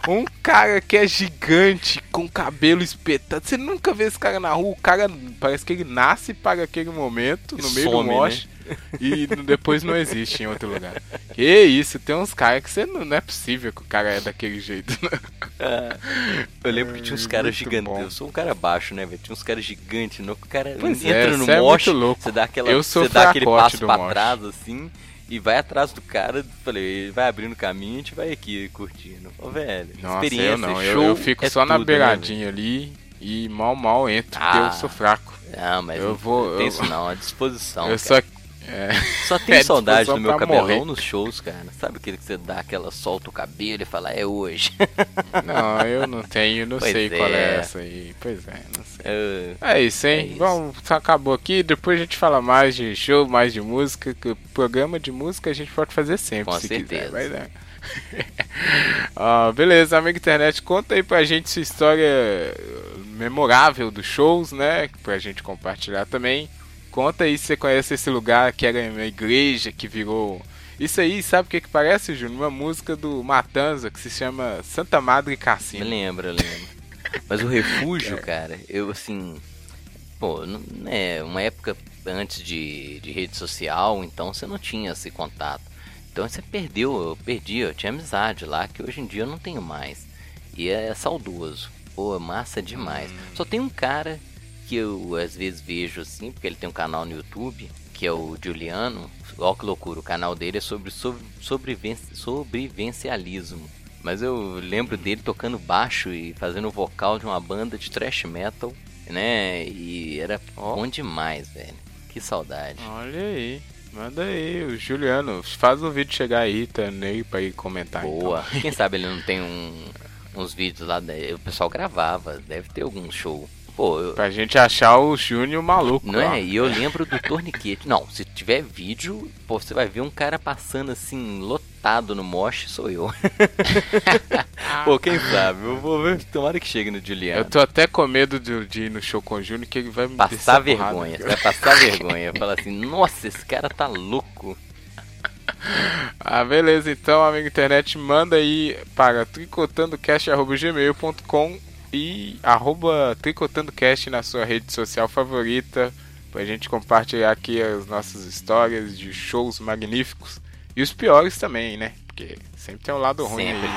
Um cara que é gigante, com cabelo espetado. Você nunca vê esse cara na rua. O cara parece que ele nasce para aquele momento, no meio some, do moche. E depois não existe em outro lugar. Que isso, tem uns caras que você não, não é possível que o cara é daquele jeito. né? Eu lembro que tinha uns caras Muito gigantes. Eu sou um cara baixo, né, velho? Tinha uns caras gigantes. O cara Pois entra é, no cê é você dá, aquela, Eu sou você dá aquele passo pra trás, assim, e vai atrás do cara. Falei, vai abrindo caminho e a gente vai aqui curtindo. Ô, velho, Nossa, experiência, eu não. Eu, show eu fico é só na tudo, né, beiradinha ali e mal, mal entro, porque Ah, eu sou fraco. Não, mas Eu não vou- tem eu- isso não, a disposição. eu cara. só. É, Só tenho É saudade do meu cabelão morrer. nos shows, cara. Sabe aquele que você dá aquela, solta o cabelo e fala, é hoje. não, eu não tenho, não Pois sei qual é é. essa aí. Pois é, não sei. Eu- É isso, hein? É isso. Bom, só acabou aqui. Depois a gente fala mais de show, mais de música. Que programa de música a gente pode fazer sempre, Com se certeza. quiser. Vai dar. Ah, beleza, amigo internet, conta aí pra gente sua história memorável dos shows, né? Pra gente compartilhar também. Conta aí se você conhece esse lugar que era uma igreja que virou. Isso aí, sabe o que, que parece, Júnior? Uma música do Matanza que se chama Santa Madre Cassino. lembro, eu lembro. Mas o refúgio, cara, eu assim. Pô, não, é uma época antes de, de rede social, então você não tinha esse contato. Então você perdeu, eu perdi, eu tinha amizade lá que hoje em dia eu não tenho mais. E é saudoso. Pô, massa demais. Só tem um cara que eu às vezes vejo assim, porque ele tem um canal no YouTube, que é o Juliano. Olha que loucura, o canal dele é sobre, sobre sobreviven- sobrevivencialismo. Mas eu lembro dele tocando baixo e fazendo o vocal de uma banda de thrash metal, né? E era bom demais, velho. Que saudade. Olha aí, manda aí, o Juliano, faz o vídeo chegar aí, tá nele pra ir comentar. Boa. então. Quem sabe ele não tem um- uns vídeos lá, da- o pessoal gravava, deve ter algum show. Pô, eu, Pra gente achar o Júnior maluco. Não ó. é? E eu lembro do torniquete. Não, se tiver vídeo, pô, você vai ver um cara passando assim, lotado no moche, sou eu. pô, quem sabe? Eu vou ver, tomara que chegue no Eu Juliano. tô até com medo de, de ir no show com o Júnior que ele vai me Passar porrada. vergonha, você vai passar vergonha. Falar assim, nossa, esse cara tá louco. Ah, beleza, então, amigo internet, manda aí para tricotandocast.gmail.com e arroba tricotandocast na sua rede social favorita pra gente compartilhar aqui as nossas histórias de shows magníficos e os piores também, né? Porque sempre tem um lado ruim Sempre. aí.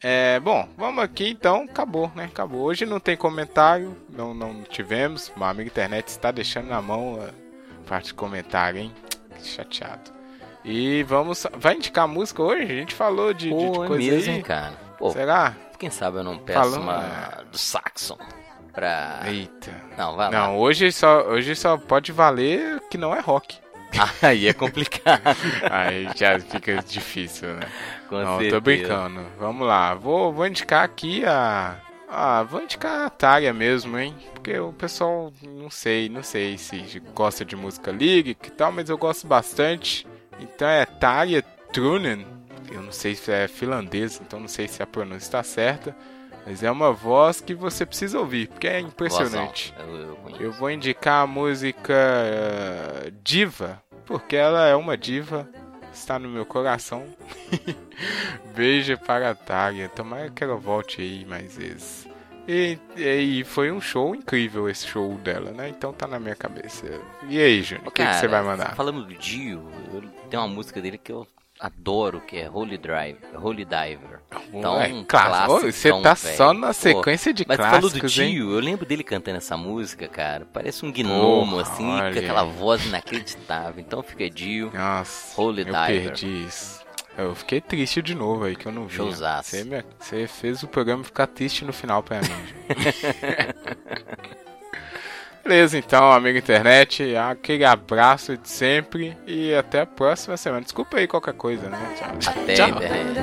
É, bom, vamos aqui então, acabou, né? Acabou. Hoje não tem comentário, não, não tivemos. Meu amigo internet está deixando na mão a parte de comentário, hein? Que chateado. E vamos. Vai indicar música hoje? A gente falou de, de- de Pô, é coisa mesmo, aí. cara. Pô, Será? quem sabe eu não peço Falando, uma do Saxon pra... Eita. Não, vai lá. Não, hoje só, hoje só pode valer que não é rock. Aí é complicado. Aí já fica difícil, né? Com não, certeza. tô brincando. Vamos lá. Vou, vou indicar aqui a. Ah, vou indicar a Tária mesmo, hein? Porque o pessoal, não sei, não sei se gosta de música lírica e tal, mas eu gosto bastante. Então é Tária Trunen. Eu não sei se é finlandês, então não sei se a pronúncia está certa. Mas é uma voz que você precisa ouvir, porque é impressionante. Eu, vou indicar a música eh, Diva, porque ela é uma diva, está no meu coração. Beijo para a Tária, tomara que ela volte aí mais vezes. E, e foi um show incrível esse show dela, né? Então tá na minha cabeça. E aí, Júnior, o que, que você vai mandar? Falando do Dio, eu- tem uma música dele que eu adoro, que é Holy Drive, Holy Diver. Então, é, clássico. Você tá velho. só na Pô, sequência de Mas falando do clássicos, hein? Dio, eu lembro dele cantando essa música, cara. Parece um gnomo, Porra, assim, olha com aquela voz inacreditável. Então fica Dio. Nossa, Holy eu Diver. perdi isso. Eu fiquei triste de novo aí, que eu não vi. Você, me- você fez o programa ficar triste no final pra mim. Beleza, então, amigo internet, aquele abraço de sempre e até a próxima semana. Desculpa aí qualquer coisa, né? Tchau. Até, Tchau. internet.